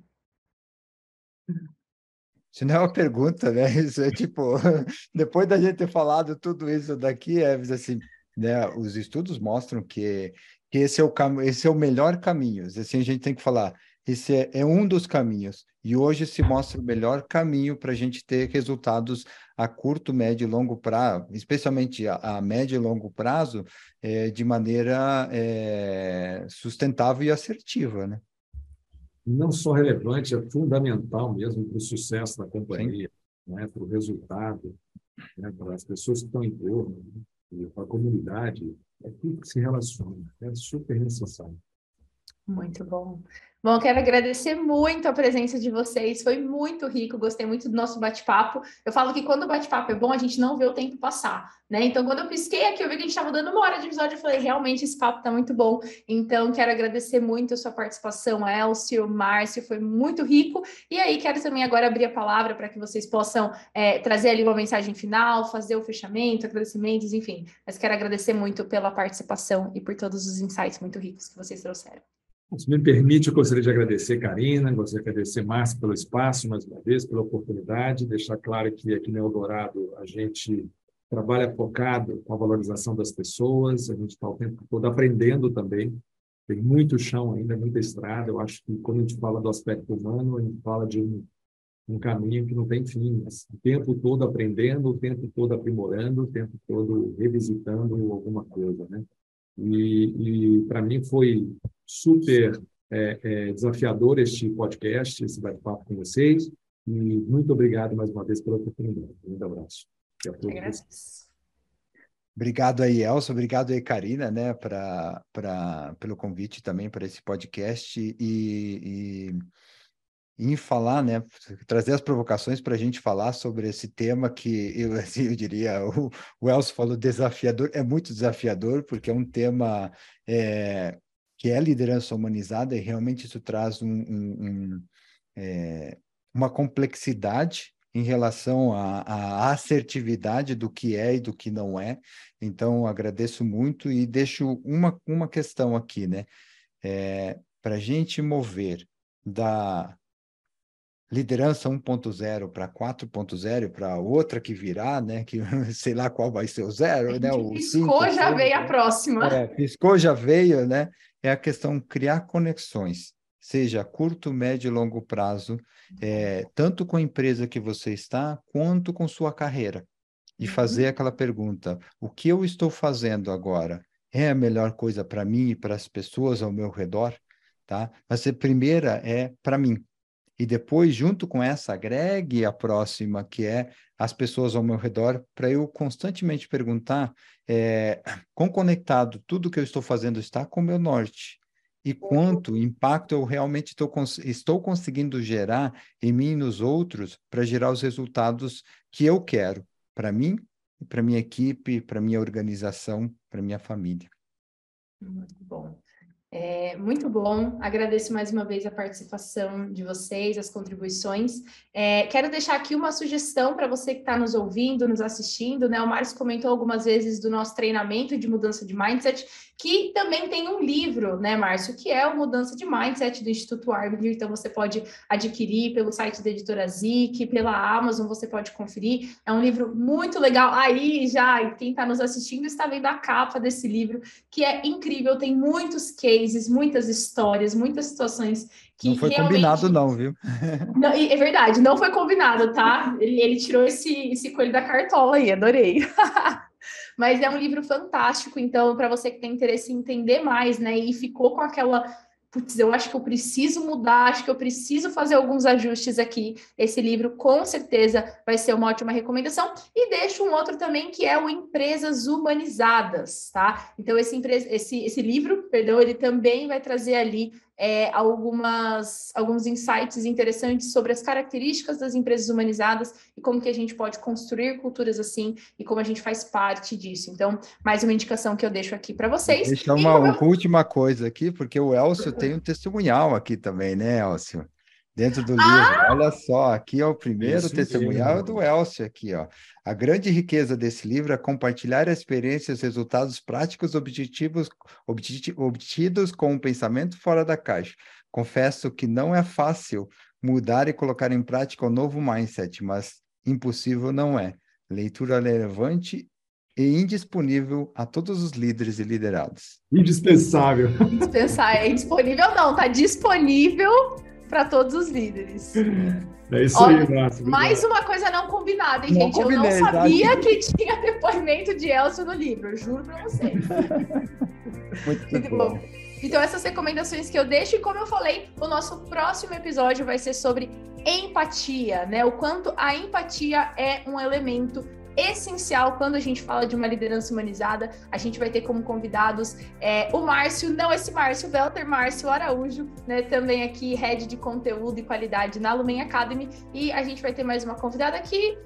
Isso não é uma pergunta, né? Isso é tipo, depois da gente ter falado tudo isso daqui, é assim, né? Os estudos mostram que, que esse é o cam... esse é o melhor caminho. Assim, a gente tem que falar, esse é, é um dos caminhos. E hoje se mostra o melhor caminho para a gente ter resultados a curto, médio e longo prazo, especialmente a, a médio e longo prazo, é, de maneira é, sustentável e assertiva, né? Não só relevante, é fundamental mesmo para o sucesso da companhia, né? para o resultado, né? para as pessoas que estão em torno, né? para a comunidade, é tudo que se relaciona, é super necessário. Muito bom. Bom, quero agradecer muito a presença de vocês, foi muito rico, gostei muito do nosso bate-papo. Eu falo que quando o bate-papo é bom, a gente não vê o tempo passar, né? Então, quando eu pisquei aqui, eu vi que a gente estava dando uma hora de episódio, eu falei, realmente esse papo está muito bom. Então, quero agradecer muito a sua participação, Elcio, Márcio, foi muito rico. E aí, quero também agora abrir a palavra para que vocês possam é, trazer ali uma mensagem final, fazer o fechamento, agradecimentos, enfim. Mas quero agradecer muito pela participação e por todos os insights muito ricos que vocês trouxeram. Se me permite, eu gostaria de agradecer Karina, gostaria de agradecer Márcio pelo espaço, mais uma vez, pela oportunidade, deixar claro que aqui no Eldorado a gente trabalha focado com a valorização das pessoas, a gente está o tempo todo aprendendo também, tem muito chão ainda, muita estrada, eu acho que quando a gente fala do aspecto humano, a gente fala de um, um caminho que não tem fim, o tempo todo aprendendo, o tempo todo aprimorando, o tempo todo revisitando alguma coisa, né? E, e para mim foi super é, é, desafiador este podcast, esse bate-papo com vocês. E muito obrigado mais uma vez pela oportunidade. Um grande abraço. Obrigado aí, Elson. Obrigado aí, Karina, né, pra, pra, pelo convite também para esse podcast e, e, em falar, né, trazer as provocações para a gente falar sobre esse tema que eu, assim, eu diria, o, o Elson falou desafiador, é muito desafiador, porque é um tema é, que é liderança humanizada, e realmente isso traz um, um, um, é, uma complexidade em relação à, assertividade do que é e do que não é. Então, agradeço muito e deixo uma, uma questão aqui, né? É, Para a gente mover da liderança 1.0 para 4.0 para outra que virá, né? Que sei lá qual vai ser o zero, né? O piscou, 5, já veio a próxima. É, piscou, já veio, né? é a questão criar conexões, seja curto, médio e longo prazo, é, tanto com a empresa que você está, quanto com sua carreira. E uhum. fazer aquela pergunta: o que eu estou fazendo agora é a melhor coisa para mim e para as pessoas ao meu redor? Tá? Mas a primeira é para mim. E depois, junto com essa, agregue a próxima, que é as pessoas ao meu redor, para eu constantemente perguntar é, quão conectado tudo que eu estou fazendo está com o meu norte e quanto impacto eu realmente estou, estou conseguindo gerar em mim e nos outros para gerar os resultados que eu quero para mim, para minha equipe, para minha organização, para minha família. Muito bom. É, muito bom, agradeço mais uma vez a participação de vocês, as contribuições. É, quero deixar aqui uma sugestão para você que está nos ouvindo, nos assistindo, né? O Márcio comentou algumas vezes do nosso treinamento de mudança de mindset, que também tem um livro, né, Márcio, que é o Mudança de Mindset do Instituto Arbiter. Então, você pode adquirir pelo site da editora Zic, pela Amazon, você pode conferir. É um livro muito legal. Aí, já, quem está nos assistindo está vendo a capa desse livro, que é incrível, tem muitos muitas histórias, muitas situações que não foi realmente... combinado, não, viu? Não, é verdade, não foi combinado, tá? Ele, ele tirou esse, esse coelho da cartola aí, adorei. Mas é um livro fantástico, então, para você que tem interesse em entender mais, né? E ficou com aquela putz, eu acho que eu preciso mudar, acho que eu preciso fazer alguns ajustes aqui. Esse livro, com certeza, vai ser uma ótima recomendação. E deixo um outro também, que é o Empresas Humanizadas, tá? Então, esse, esse, esse livro, perdão, ele também vai trazer ali é, algumas, alguns insights interessantes sobre as características das empresas humanizadas e como que a gente pode construir culturas assim e como a gente faz parte disso. Então, mais uma indicação que eu deixo aqui para vocês. Deixa uma, uma, última coisa aqui, porque o Elcio tem um testemunhal aqui também, né, Elcio? Dentro do livro. Ah! Olha só, aqui é o primeiro Isso testemunhal mesmo. do Elcio aqui, ó. A grande riqueza desse livro é compartilhar experiências, resultados práticos, objetivos, obtidos com um pensamento fora da caixa. Confesso que não é fácil mudar e colocar em prática o um novo mindset, mas impossível não é. Leitura relevante e indisponível a todos os líderes e liderados. Indispensável. Indispensável. É indisponível não, tá disponível para todos os líderes. É isso Olha, aí, Márcio. Mais uma coisa não combinada, hein, não gente? Combinei, eu não sabia que tinha depoimento de Elcio no livro, eu juro para vocês. Muito, Muito bom. bom. Então, essas recomendações que eu deixo, e como eu falei, o nosso próximo episódio vai ser sobre empatia, né? O quanto a empatia é um elemento essencial quando a gente fala de uma liderança humanizada. A gente vai ter como convidados é, o Márcio, não esse Márcio, Welter Márcio Araújo, né, também aqui, head de conteúdo e qualidade na Lumen Academy. E a gente vai ter mais uma convidada aqui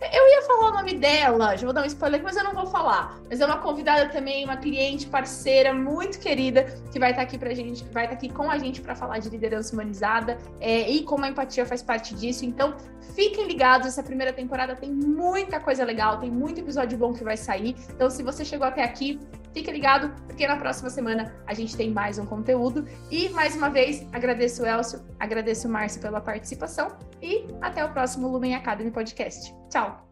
eu ia falar o nome dela, já vou dar um spoiler, mas eu não vou falar. Mas é uma convidada também, uma cliente, parceira muito querida, que vai estar aqui pra gente, vai estar aqui com a gente para falar de liderança humanizada é, e como a empatia faz parte disso. Então, fiquem ligados, essa primeira temporada tem muita coisa legal, tem muito episódio bom que vai sair. Então, se você chegou até aqui, fique ligado, porque na próxima semana a gente tem mais um conteúdo. E mais uma vez, agradeço o Elcio, agradeço o Márcio pela participação e até o próximo Lumen Academy Podcast. Tchau!